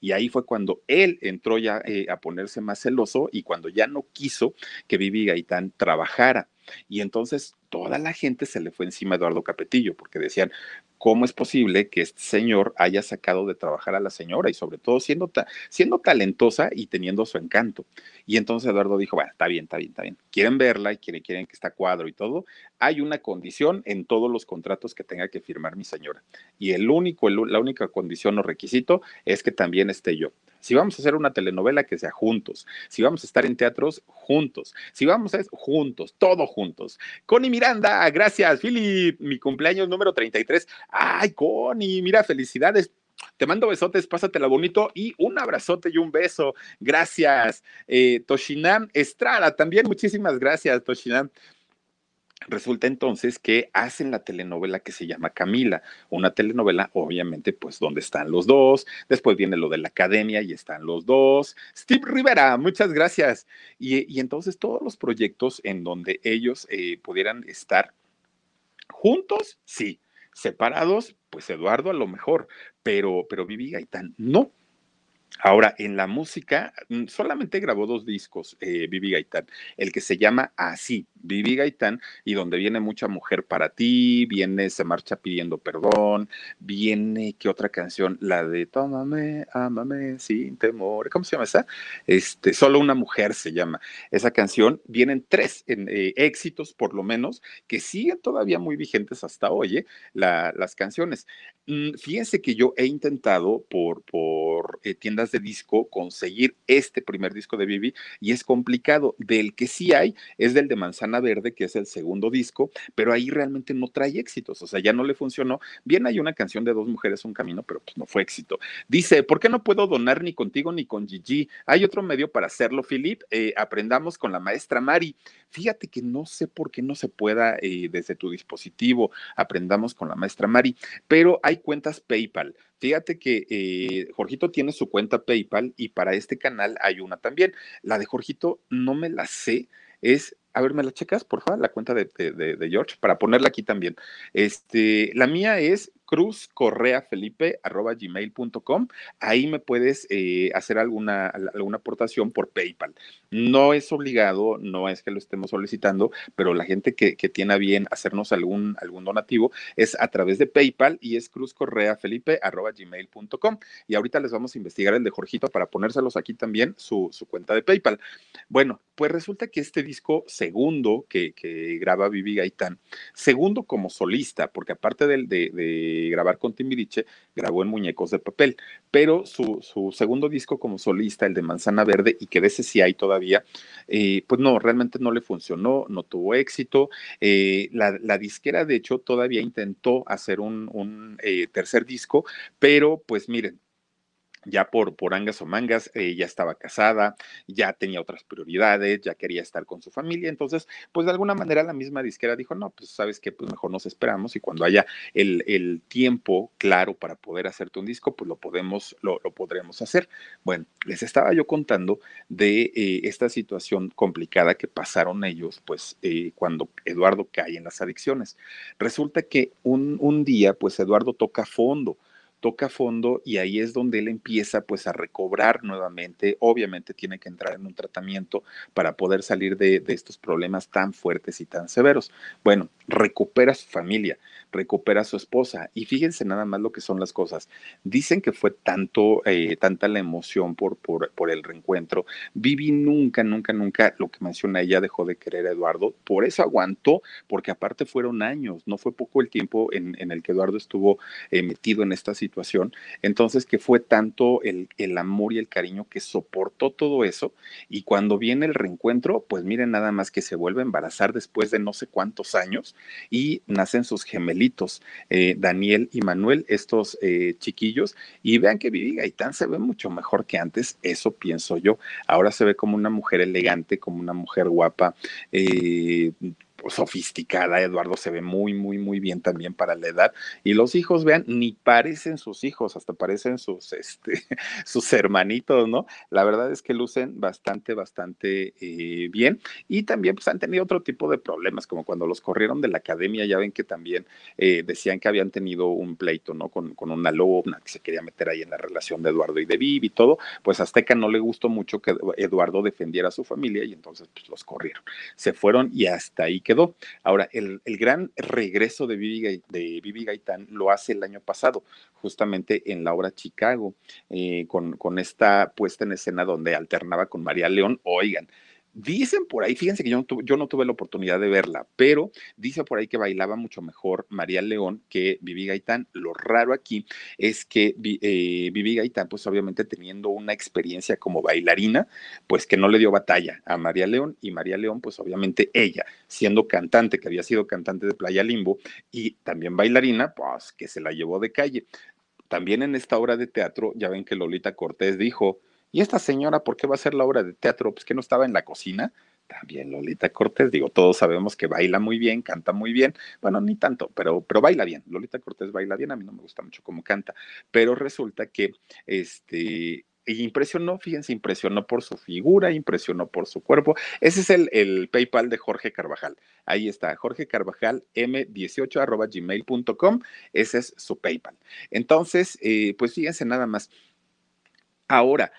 Y ahí fue cuando él entró ya eh, a ponerse más celoso y cuando ya no quiso que Vivi Gaitán trabajara. Y entonces toda la gente se le fue encima a Eduardo Capetillo, porque decían, ¿cómo es posible que este señor haya sacado de trabajar a la señora y sobre todo siendo, siendo talentosa y teniendo su encanto? Y entonces Eduardo dijo, bueno, está bien, está bien, está bien. Quieren verla y quieren, que está cuadro y todo. Hay una condición en todos los contratos que tenga que firmar mi señora. Y el único, la única condición o requisito es que también esté yo. Si vamos a hacer una telenovela, que sea juntos. Si vamos a estar en teatros, juntos. Si vamos a juntos, todo juntos. Connie Miranda, gracias. Philip, mi cumpleaños número 33. Ay, Connie, mira, felicidades. Te mando besotes, pásatela bonito y un abrazote y un beso. Gracias. Eh, Estrada, también muchísimas gracias, Toshinam. Resulta entonces que hacen la telenovela que se llama Camila, una telenovela obviamente pues donde están los dos, después viene lo de la academia y están los dos, Steve Rivera, muchas gracias. Y, entonces todos los proyectos en donde ellos eh, pudieran estar juntos, sí, separados, pues Eduardo a lo mejor, pero, pero Vivi Gaitán no. Ahora, en la música, mm, solamente grabó dos discos, eh, Vivi Gaitán, el que se llama Así, Vivi Gaitán, y donde viene mucha mujer para ti, viene Se marcha pidiendo perdón, viene, ¿qué otra canción? La de Tómame, ámame sin temor, ¿cómo se llama esa? Este, Solo una mujer se llama. Esa canción, vienen tres eh, éxitos, por lo menos, que siguen todavía muy vigentes hasta hoy, ¿eh? las canciones. Mm, fíjense que yo he intentado por, por tiendas de disco conseguir este primer disco de Vivi y es complicado. Del que sí hay es del de Manzana Verde, que es el segundo disco, pero ahí realmente no trae éxitos, o sea, ya no le funcionó. Bien, hay una canción de dos mujeres, un camino, pero pues no fue éxito. Dice, ¿por qué no puedo donar ni contigo ni con Gigi? Hay otro medio para hacerlo, Philip. Eh, aprendamos con la maestra Mari. Fíjate que no sé por qué no se pueda eh, desde tu dispositivo, aprendamos con la maestra Mari, pero hay cuentas PayPal. Fíjate que eh, Jorgito tiene su cuenta PayPal y para este canal hay una también. La de Jorgito no me la sé, es a ver, ¿me la checas, por favor? La cuenta de, de, George, para ponerla aquí también. Este, la mía es cruzcorreafelipe.gmail.com. Ahí me puedes eh, hacer alguna, alguna aportación por PayPal. No es obligado, no es que lo estemos solicitando, pero la gente que, tiene a bien hacernos algún, algún donativo es a través de PayPal y es cruzcorreafelipe.gmail.com. Y ahorita les vamos a investigar el de Jorgito para ponérselos aquí también su, su cuenta de PayPal. Bueno, pues resulta que este disco segundo que, graba Vivi Gaitán, segundo como solista, porque aparte de, de, grabar con Timbiriche, grabó en Muñecos de Papel, pero su, segundo disco como solista, el de Manzana Verde, y que de ese sí hay todavía, eh, pues no, realmente no le funcionó, no tuvo éxito. Eh, la, disquera, de hecho, todavía intentó hacer un, un eh, tercer disco, pero pues miren, ya por, por angas o mangas, eh, ya estaba casada, ya tenía otras prioridades, ya quería estar con su familia, entonces, pues de alguna manera la misma disquera dijo, no, pues sabes que pues mejor nos esperamos y cuando haya el, el tiempo claro para poder hacerte un disco, pues lo podemos, lo, lo podremos hacer. Bueno, les estaba yo contando de eh, esta situación complicada que pasaron ellos, pues eh, cuando Eduardo cae en las adicciones. Resulta que un, un día, pues Eduardo toca fondo, toca fondo y ahí es donde él empieza pues a recobrar nuevamente. Obviamente tiene que entrar en un tratamiento para poder salir de, estos problemas tan fuertes y tan severos. Bueno, recupera su familia, recupera a su esposa. Y fíjense nada más lo que son las cosas. Dicen que fue tanto, eh, tanta la emoción por, por, por, el reencuentro. Vivi nunca, nunca, nunca, lo que menciona ella, dejó de querer a Eduardo. Por eso aguantó, porque aparte fueron años, no fue poco el tiempo en, en el que Eduardo estuvo eh, metido en esta situación. Entonces, que fue tanto el, el amor y el cariño que soportó todo eso. Y cuando viene el reencuentro, pues miren nada más que se vuelve a embarazar después de no sé cuántos años y nacen sus gemelitos, eh, Daniel y Manuel, estos eh, chiquillos, y vean que Vivi Gaitán se ve mucho mejor que antes, eso pienso yo. Ahora se ve como una mujer elegante, como una mujer guapa, eh, sofisticada, Eduardo se ve muy, muy, muy bien también para la edad. Y los hijos, vean, ni parecen sus hijos, hasta parecen sus, (laughs) este, sus hermanitos, ¿no? La verdad es que lucen bastante, bastante eh, bien. Y también pues han tenido otro tipo de problemas, como cuando los corrieron de la academia, ya ven que también eh, decían que habían tenido un pleito, ¿no? Con, con una alumna que se quería meter ahí en la relación de Eduardo y de Vivi y todo, pues Azteca no le gustó mucho que Eduardo defendiera a su familia y entonces pues los corrieron. Se fueron y hasta ahí quedó. Ahora, el, gran regreso de Vivi, de Gaitán lo hace el año pasado, justamente en la obra Chicago, eh, con, con esta puesta en escena donde alternaba con María León. Oigan, Dicen por ahí, fíjense que yo no, tuve, yo no tuve la oportunidad de verla, pero dice por ahí que bailaba mucho mejor María León que Vivi Gaitán. Lo raro aquí es que eh, Vivi Gaitán, pues obviamente teniendo una experiencia como bailarina, pues que no le dio batalla a María León y María León, pues obviamente ella, siendo cantante, que había sido cantante de Playa Limbo y también bailarina, pues que se la llevó de calle. También en esta obra de teatro, ya ven que Lolita Cortés dijo, ¿Y esta señora por qué va a hacer la obra de teatro? Pues que no estaba en la cocina. También Lolita Cortés, digo, todos sabemos que baila muy bien, canta muy bien. Bueno, ni tanto, pero, pero baila bien. Lolita Cortés baila bien, a mí no me gusta mucho cómo canta, pero resulta que este, impresionó, fíjense, impresionó por su figura, impresionó por su cuerpo. Ese es el, el PayPal de Jorge Carvajal. Ahí está, Jorge Carvajal m18 arroba gmail.com. Ese es su PayPal. Entonces, eh, pues fíjense nada más. Ahora,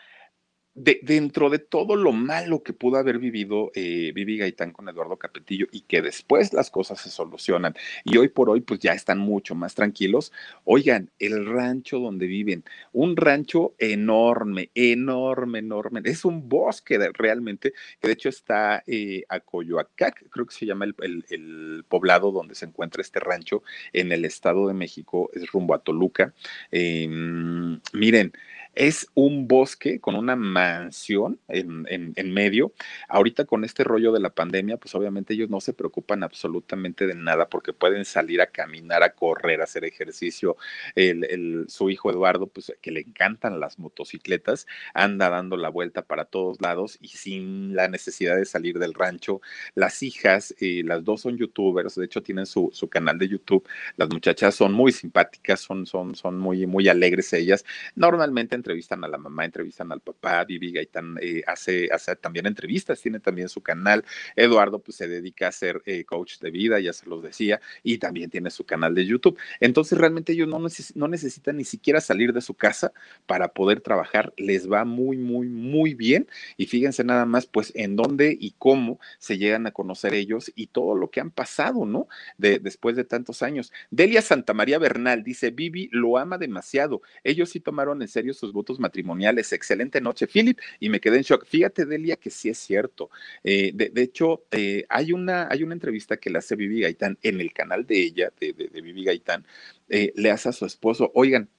dentro de todo lo malo que pudo haber vivido eh, Vivi Gaitán con Eduardo Capetillo y que después las cosas se solucionan y hoy por hoy pues ya están mucho más tranquilos, oigan, el rancho donde viven, un rancho enorme, enorme, enorme, es un bosque realmente, que de hecho está eh, a Coyoacac, creo que se llama el, poblado donde se encuentra este rancho en el Estado de México, es rumbo a Toluca. Em, miren, es un bosque con una mansión en, en, medio. Ahorita con este rollo de la pandemia, pues obviamente ellos no se preocupan absolutamente de nada porque pueden salir a caminar, a correr, a hacer ejercicio. El, su hijo Eduardo, pues que le encantan las motocicletas, anda dando la vuelta para todos lados y sin la necesidad de salir del rancho. Las hijas, eh, las dos son youtubers, de hecho tienen su, su, canal de YouTube. Las muchachas son muy simpáticas, son, son, son muy, muy alegres ellas. Normalmente entrevistan a la mamá, entrevistan al papá, Vivi Gaitán eh, hace, hace también entrevistas, tiene también su canal, Eduardo pues se dedica a ser eh, coach de vida, ya se los decía, y también tiene su canal de YouTube. Entonces realmente ellos no, necesitan ni siquiera salir de su casa para poder trabajar, les va muy, muy, muy bien, y fíjense nada más pues en dónde y cómo se llegan a conocer ellos y todo lo que han pasado, ¿no? De, después de tantos años. Delia Santa María Bernal dice, Vivi lo ama demasiado, ellos sí tomaron en serio sus votos matrimoniales. Excelente noche, Philip. Y me quedé en shock. Fíjate, Delia, que sí es cierto. Eh, de, hecho, eh, hay, una, hay una entrevista que le hace Vivi Gaitán en el canal de ella, de, de, Vivi Gaitán, eh, le hace a su esposo, oigan,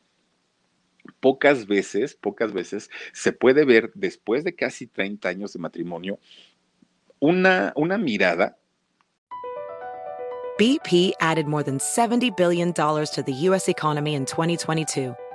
pocas veces, pocas veces se puede ver después de casi 30 años de matrimonio una, una mirada. BP added more than $70 billion to the U.S. economy in 2022.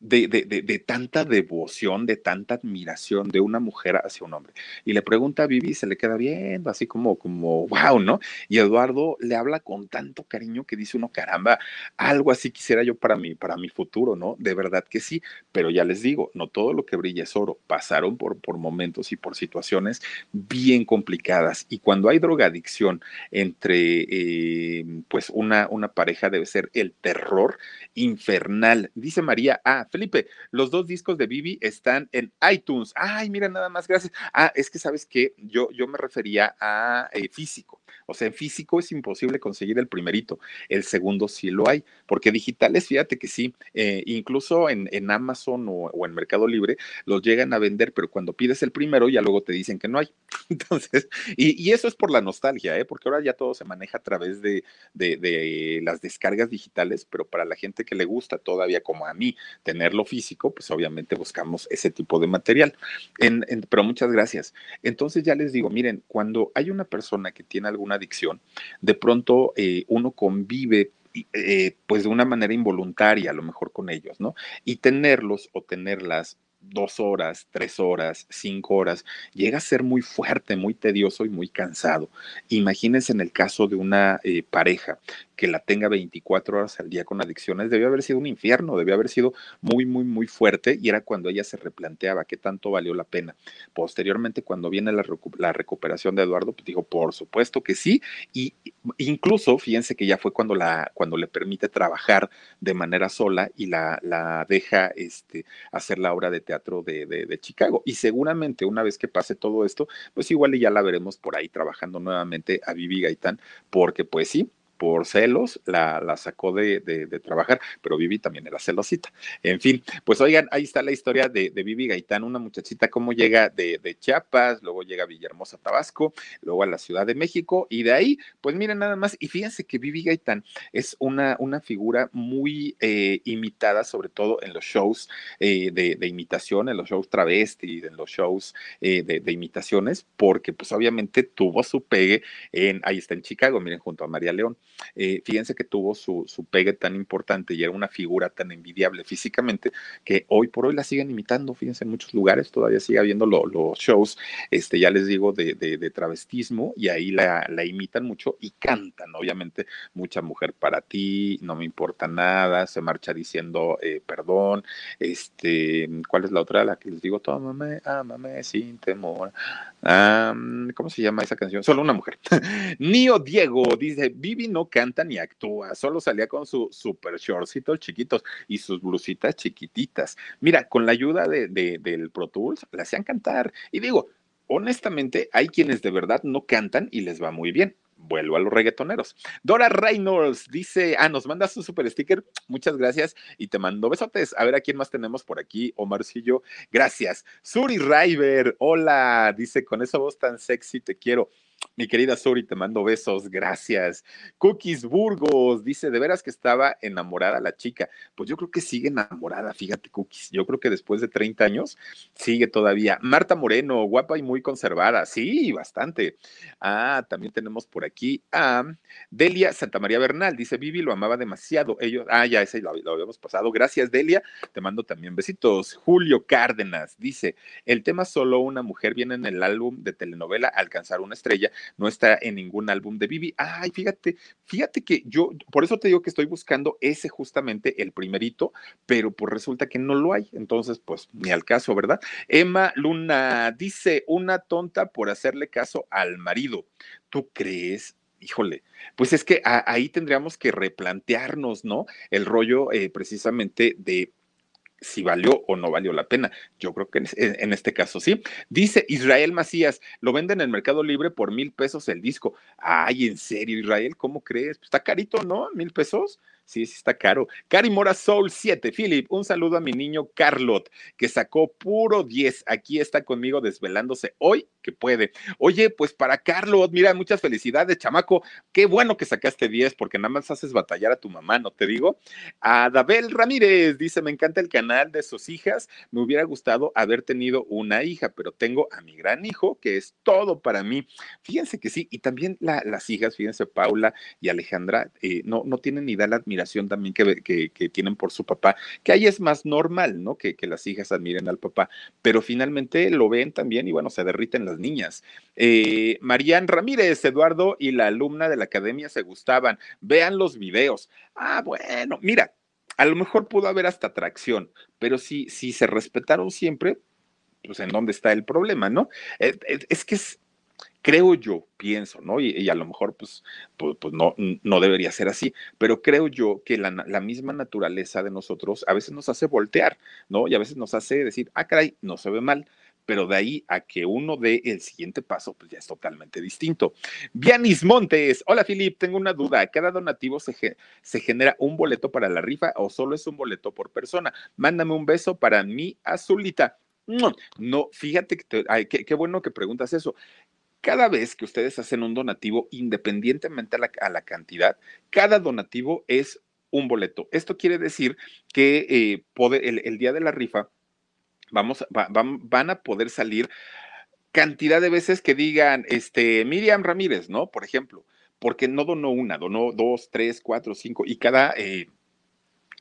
de, de, de, tanta devoción, de tanta admiración de una mujer hacia un hombre. Y le pregunta a Vivi, se le queda viendo, así como, como, wow, ¿no? Y Eduardo le habla con tanto cariño que dice uno, caramba, algo así quisiera yo para mí, para mi futuro, ¿no? De verdad que sí, pero ya les digo, no todo lo que brilla es oro. Pasaron por, por momentos y por situaciones bien complicadas. Y cuando hay drogadicción entre, eh, pues, una, una pareja debe ser el terror infernal. Dice María, ah, Felipe, los dos discos de Vivi están en iTunes. Ay, mira, nada más, gracias. Ah, es que sabes que yo, yo me refería a eh, físico. O sea, en físico es imposible conseguir el primerito. El segundo sí lo hay, porque digitales, fíjate que sí, eh, incluso en, en Amazon o, en Mercado Libre los llegan a vender, pero cuando pides el primero ya luego te dicen que no hay. (laughs) Entonces, y, y eso es por la nostalgia, ¿eh? porque ahora ya todo se maneja a través de, de, de las descargas digitales, pero para la gente que le gusta todavía, como a mí, tenerlo físico, pues obviamente buscamos ese tipo de material. En, en, pero muchas gracias. Entonces ya les digo, miren, cuando hay una persona que tiene alguna adicción, de pronto eh, uno convive eh, pues de una manera involuntaria a lo mejor con ellos, ¿no? Y tenerlos o tenerlas dos horas, tres horas, cinco horas, llega a ser muy fuerte, muy tedioso y muy cansado. Imagínense en el caso de una eh, pareja que la tenga 24 horas al día con adicciones, debió haber sido un infierno, debió haber sido muy, muy, muy fuerte y era cuando ella se replanteaba qué tanto valió la pena. Posteriormente, cuando viene la, la recuperación de Eduardo, pues dijo, por supuesto que sí, y incluso, fíjense que ya fue cuando, la, cuando le permite trabajar de manera sola y la, la deja este, hacer la obra de teatro de, Chicago. Y seguramente una vez que pase todo esto, pues igual ya la veremos por ahí trabajando nuevamente a Vivi Gaitán, porque pues sí, por celos la, la sacó de, de, de, trabajar, pero Vivi también era celosita. En fin, pues oigan, ahí está la historia de, de Vivi Gaitán, una muchachita cómo llega de, de, Chiapas, luego llega a Villahermosa, Tabasco, luego a la Ciudad de México y de ahí, pues miren nada más, y fíjense que Vivi Gaitán es una, una figura muy eh, imitada, sobre todo en los shows eh, de, de, imitación, en los shows travesti, en los shows eh, de, de imitaciones, porque pues obviamente tuvo su pegue en, ahí está en Chicago, miren, junto a María León. Eh, fíjense que tuvo su, su, pegue tan importante y era una figura tan envidiable físicamente que hoy por hoy la siguen imitando, fíjense, en muchos lugares todavía sigue habiendo lo, los shows, este, ya les digo, de, de, travestismo y ahí la, la, imitan mucho y cantan, obviamente, mucha mujer para ti, no me importa nada, se marcha diciendo eh, perdón, este, ¿cuál es la otra? La que les digo, tómame, ámame sin temor. Um, ¿Cómo se llama esa canción? Solo una mujer. (laughs) Nio Diego dice, Vivi no canta ni actúa, solo salía con sus super shortcitos chiquitos y sus blusitas chiquititas. Mira, con la ayuda de, de, del Pro Tools, la hacían cantar. Y digo, honestamente, hay quienes de verdad no cantan y les va muy bien. Vuelvo a los reggaetoneros. Dora Reynolds dice, ah, nos mandas un super sticker, muchas gracias y te mando besotes. A ver a quién más tenemos por aquí, Omarcillo, gracias. Suri River, hola, dice, con esa voz tan sexy te quiero. Mi querida Suri, te mando besos, gracias. Cookies Burgos dice, de veras que estaba enamorada la chica. Pues yo creo que sigue enamorada, fíjate, Cookies. Yo creo que después de 30 años sigue todavía. Marta Moreno, guapa y muy conservada. Sí, bastante. Ah, también tenemos por aquí a Delia Santa María Bernal. Dice, Vivi lo amaba demasiado. Ellos, ah, ya ese lo, lo habíamos pasado. Gracias, Delia. Te mando también besitos. Julio Cárdenas dice, el tema solo una mujer viene en el álbum de telenovela Alcanzar una estrella no está en ningún álbum de Vivi. Ay, fíjate, fíjate que yo, por eso te digo que estoy buscando ese justamente el primerito, pero pues resulta que no lo hay. Entonces, pues ni al caso, ¿verdad? Emma Luna dice, una tonta por hacerle caso al marido. ¿Tú crees? híjole, pues es que ahí tendríamos que replantearnos, ¿no? El rollo eh, precisamente de si valió o no valió la pena. Yo creo que en, en, este caso sí. Dice Israel Macías, lo venden en el Mercado Libre por mil pesos el disco. Ay, en serio, Israel, ¿cómo crees? Pues está carito, ¿no? Mil pesos. Sí, sí está caro. Cari Mora Soul 7, Philip, un saludo a mi niño Carlot, que sacó puro 10. Aquí está conmigo desvelándose hoy que puede. Oye, pues para Carlot, mira, muchas felicidades, chamaco. Qué bueno que sacaste 10, porque nada más haces batallar a tu mamá, ¿no te digo? A Dabel Ramírez dice: Me encanta el canal de sus hijas. Me hubiera gustado haber tenido una hija, pero tengo a mi gran hijo, que es todo para mí. Fíjense que sí, y también la, las hijas, fíjense, Paula y Alejandra, eh, no, no tienen ni idea la admiración también que, que, que, tienen por su papá, que ahí es más normal, ¿no? Que, que, las hijas admiren al papá, pero finalmente lo ven también y bueno, se derriten niñas. Eh, Marían Ramírez, Eduardo y la alumna de la academia se gustaban. Vean los videos. Ah, bueno, mira, a lo mejor pudo haber hasta atracción, pero si, si se respetaron siempre, pues en dónde está el problema, ¿no? Eh, es que es creo yo, pienso, ¿no? Y, a lo mejor, pues, pues, pues, no, no debería ser así, pero creo yo que la, la, misma naturaleza de nosotros a veces nos hace voltear, ¿no? Y a veces nos hace decir, ah, caray, no se ve mal, pero de ahí a que uno dé el siguiente paso, pues ya es totalmente distinto. Vianis Montes, hola Filip, tengo una duda, ¿cada donativo se, se genera un boleto para la rifa o solo es un boleto por persona? Mándame un beso para mi azulita. No, fíjate que qué, bueno que preguntas eso cada vez que ustedes hacen un donativo, independientemente a la, cantidad, cada donativo es un boleto. Esto quiere decir que eh, el, día de la rifa vamos, van a poder salir cantidad de veces que digan, este, Miriam Ramírez, ¿no? Por ejemplo, porque no donó una, donó dos, tres, cuatro, cinco, y cada eh,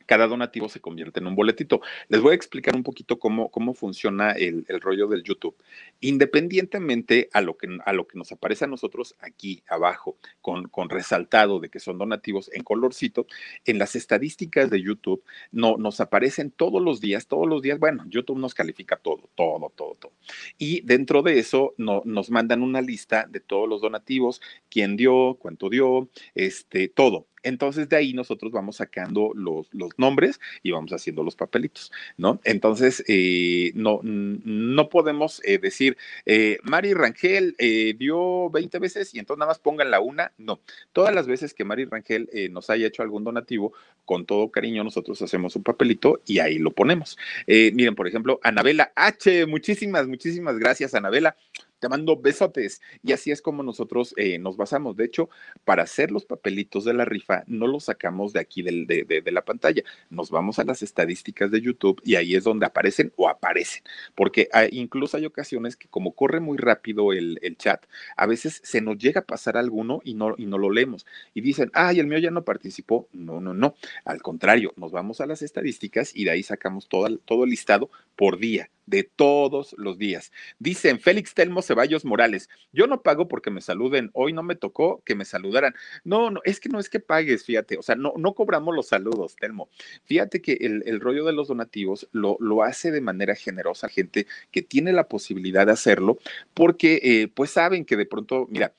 cada donativo se convierte en un boletito. Les voy a explicar un poquito cómo, cómo funciona el, rollo del YouTube. Independientemente a lo, que, a lo que nos aparece a nosotros aquí abajo, con, con resaltado de que son donativos en colorcito, en las estadísticas de YouTube no, nos aparecen todos los días, todos los días, bueno, YouTube nos califica todo, todo, todo, todo. Y dentro de eso no, nos mandan una lista de todos los donativos, quién dio, cuánto dio, este, todo. Entonces de ahí nosotros vamos sacando los, los nombres y vamos haciendo los papelitos, ¿no? Entonces eh, no, no podemos eh, decir, eh, Mari Rangel dio 20 veces y entonces nada más pongan la una, no. Todas las veces que Mari Rangel nos haya hecho algún donativo, con todo cariño nosotros hacemos un papelito y ahí lo ponemos. miren, por ejemplo, Anabela H, muchísimas, muchísimas gracias, Anabela te mando besotes. Y así es como nosotros eh, nos basamos. De hecho, para hacer los papelitos de la rifa, no los sacamos de aquí de, la pantalla. Nos vamos a las estadísticas de YouTube y ahí es donde aparecen o aparecen. Porque incluso hay ocasiones que como corre muy rápido el, el, chat, a veces se nos llega a pasar alguno y no, y no lo leemos. Y dicen, ay, el mío ya no participó. No, no, no. Al contrario, nos vamos a las estadísticas y de ahí sacamos todo, todo el listado por día de todos los días. Dicen Félix Telmo Ceballos Morales, yo no pago porque me saluden, hoy no me tocó que me saludaran. No, no, es que no es que pagues, fíjate, o sea, no, no cobramos los saludos, Telmo. Fíjate que el, rollo de los donativos lo, lo, hace de manera generosa gente que tiene la posibilidad de hacerlo porque eh, pues saben que de pronto, mira,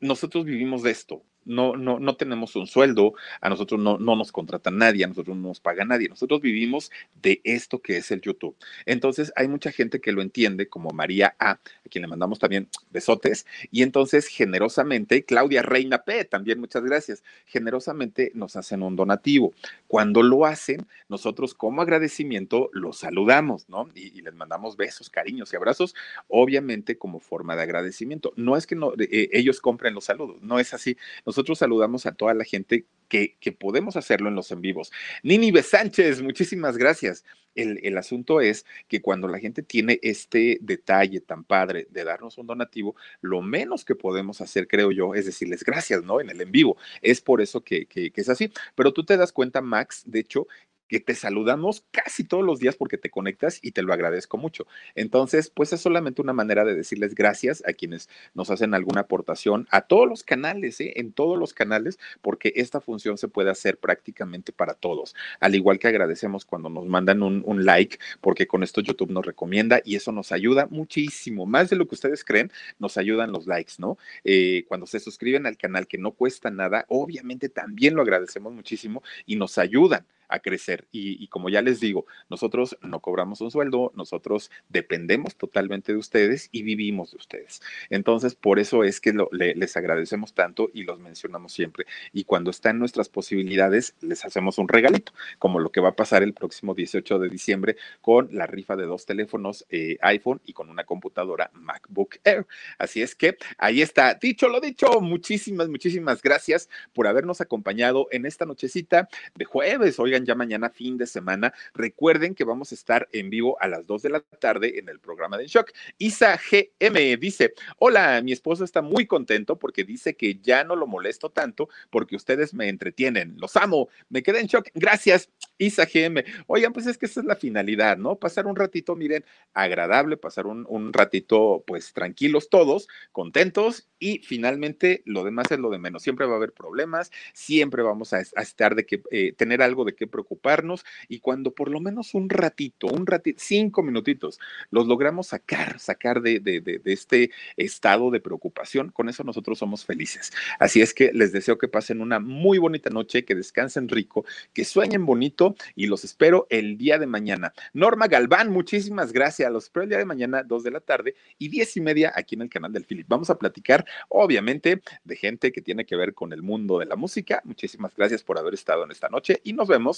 nosotros vivimos de esto, no, no, no tenemos un sueldo, a nosotros no, no nos contrata nadie, a nosotros no nos paga nadie, nosotros vivimos de esto que es el YouTube. Entonces hay mucha gente que lo entiende, como María A, quien le mandamos también besotes, y entonces generosamente, Claudia Reina P, también muchas gracias, generosamente nos hacen un donativo. Cuando lo hacen, nosotros como agradecimiento los saludamos, ¿no? Y, les mandamos besos, cariños y abrazos, obviamente como forma de agradecimiento. No es que eh, ellos compren los saludos, no es así. Nosotros saludamos a toda la gente que, que podemos hacerlo en los en vivos. Nini Sánchez, muchísimas gracias. El, el, asunto es que cuando la gente tiene este detalle tan padre de darnos un donativo, lo menos que podemos hacer, creo yo, es decirles gracias, ¿no? En el en vivo. Es por eso que, que, que es así. Pero tú te das cuenta, Max, de hecho, que te saludamos casi todos los días porque te conectas y te lo agradezco mucho. Entonces, pues es solamente una manera de decirles gracias a quienes nos hacen alguna aportación a todos los canales, ¿eh? en todos los canales, porque esta función se puede hacer prácticamente para todos. Al igual que agradecemos cuando nos mandan un, like, porque con esto YouTube nos recomienda y eso nos ayuda muchísimo, más de lo que ustedes creen, nos ayudan los likes, ¿no? Eh, cuando se suscriben al canal que no cuesta nada, obviamente también lo agradecemos muchísimo y nos ayudan a crecer. Y, como ya les digo, nosotros no cobramos un sueldo, nosotros dependemos totalmente de ustedes y vivimos de ustedes. Entonces, por eso es que les agradecemos tanto y los mencionamos siempre. Y cuando está en nuestras posibilidades, les hacemos un regalito, como lo que va a pasar el próximo 18 de diciembre con la rifa de dos teléfonos eh, iPhone y con una computadora MacBook Air. Así es que ahí está. Dicho lo dicho, muchísimas, muchísimas gracias por habernos acompañado en esta nochecita de jueves. Ya mañana fin de semana. Recuerden que vamos a estar en vivo a las 2 de la tarde en el programa de Shock. Isa GM dice, hola, mi esposo está muy contento porque dice que ya no lo molesto tanto porque ustedes me entretienen. Los amo. Me quedé en shock. Gracias, Isa GM. Oigan, pues es que esa es la finalidad, ¿no? Pasar un ratito, miren, agradable, pasar un, un ratito, pues tranquilos todos, contentos y finalmente lo demás es lo de menos. Siempre va a haber problemas, siempre vamos a, estar de que eh, tener algo de que preocuparnos y cuando por lo menos un ratito, un ratito, cinco minutitos, los logramos sacar, sacar de, de, de, de este estado de preocupación, con eso nosotros somos felices. Así es que les deseo que pasen una muy bonita noche, que descansen rico, que sueñen bonito y los espero el día de mañana. Norma Galván, muchísimas gracias. Los espero el día de mañana, dos de la tarde y diez y media aquí en el canal del Philip. Vamos a platicar, obviamente, de gente que tiene que ver con el mundo de la música. Muchísimas gracias por haber estado en esta noche y nos vemos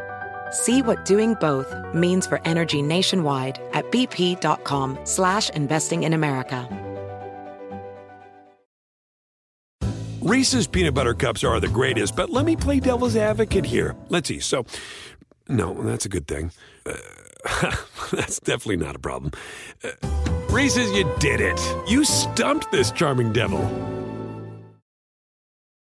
See what doing both means for energy nationwide at bp.com slash investing in America. Reese's peanut butter cups are the greatest, but let me play devil's advocate here. Let's see. So, no, that's a good thing. Uh, (laughs) that's definitely not a problem. Uh, Reese's, you did it. You stumped this charming devil.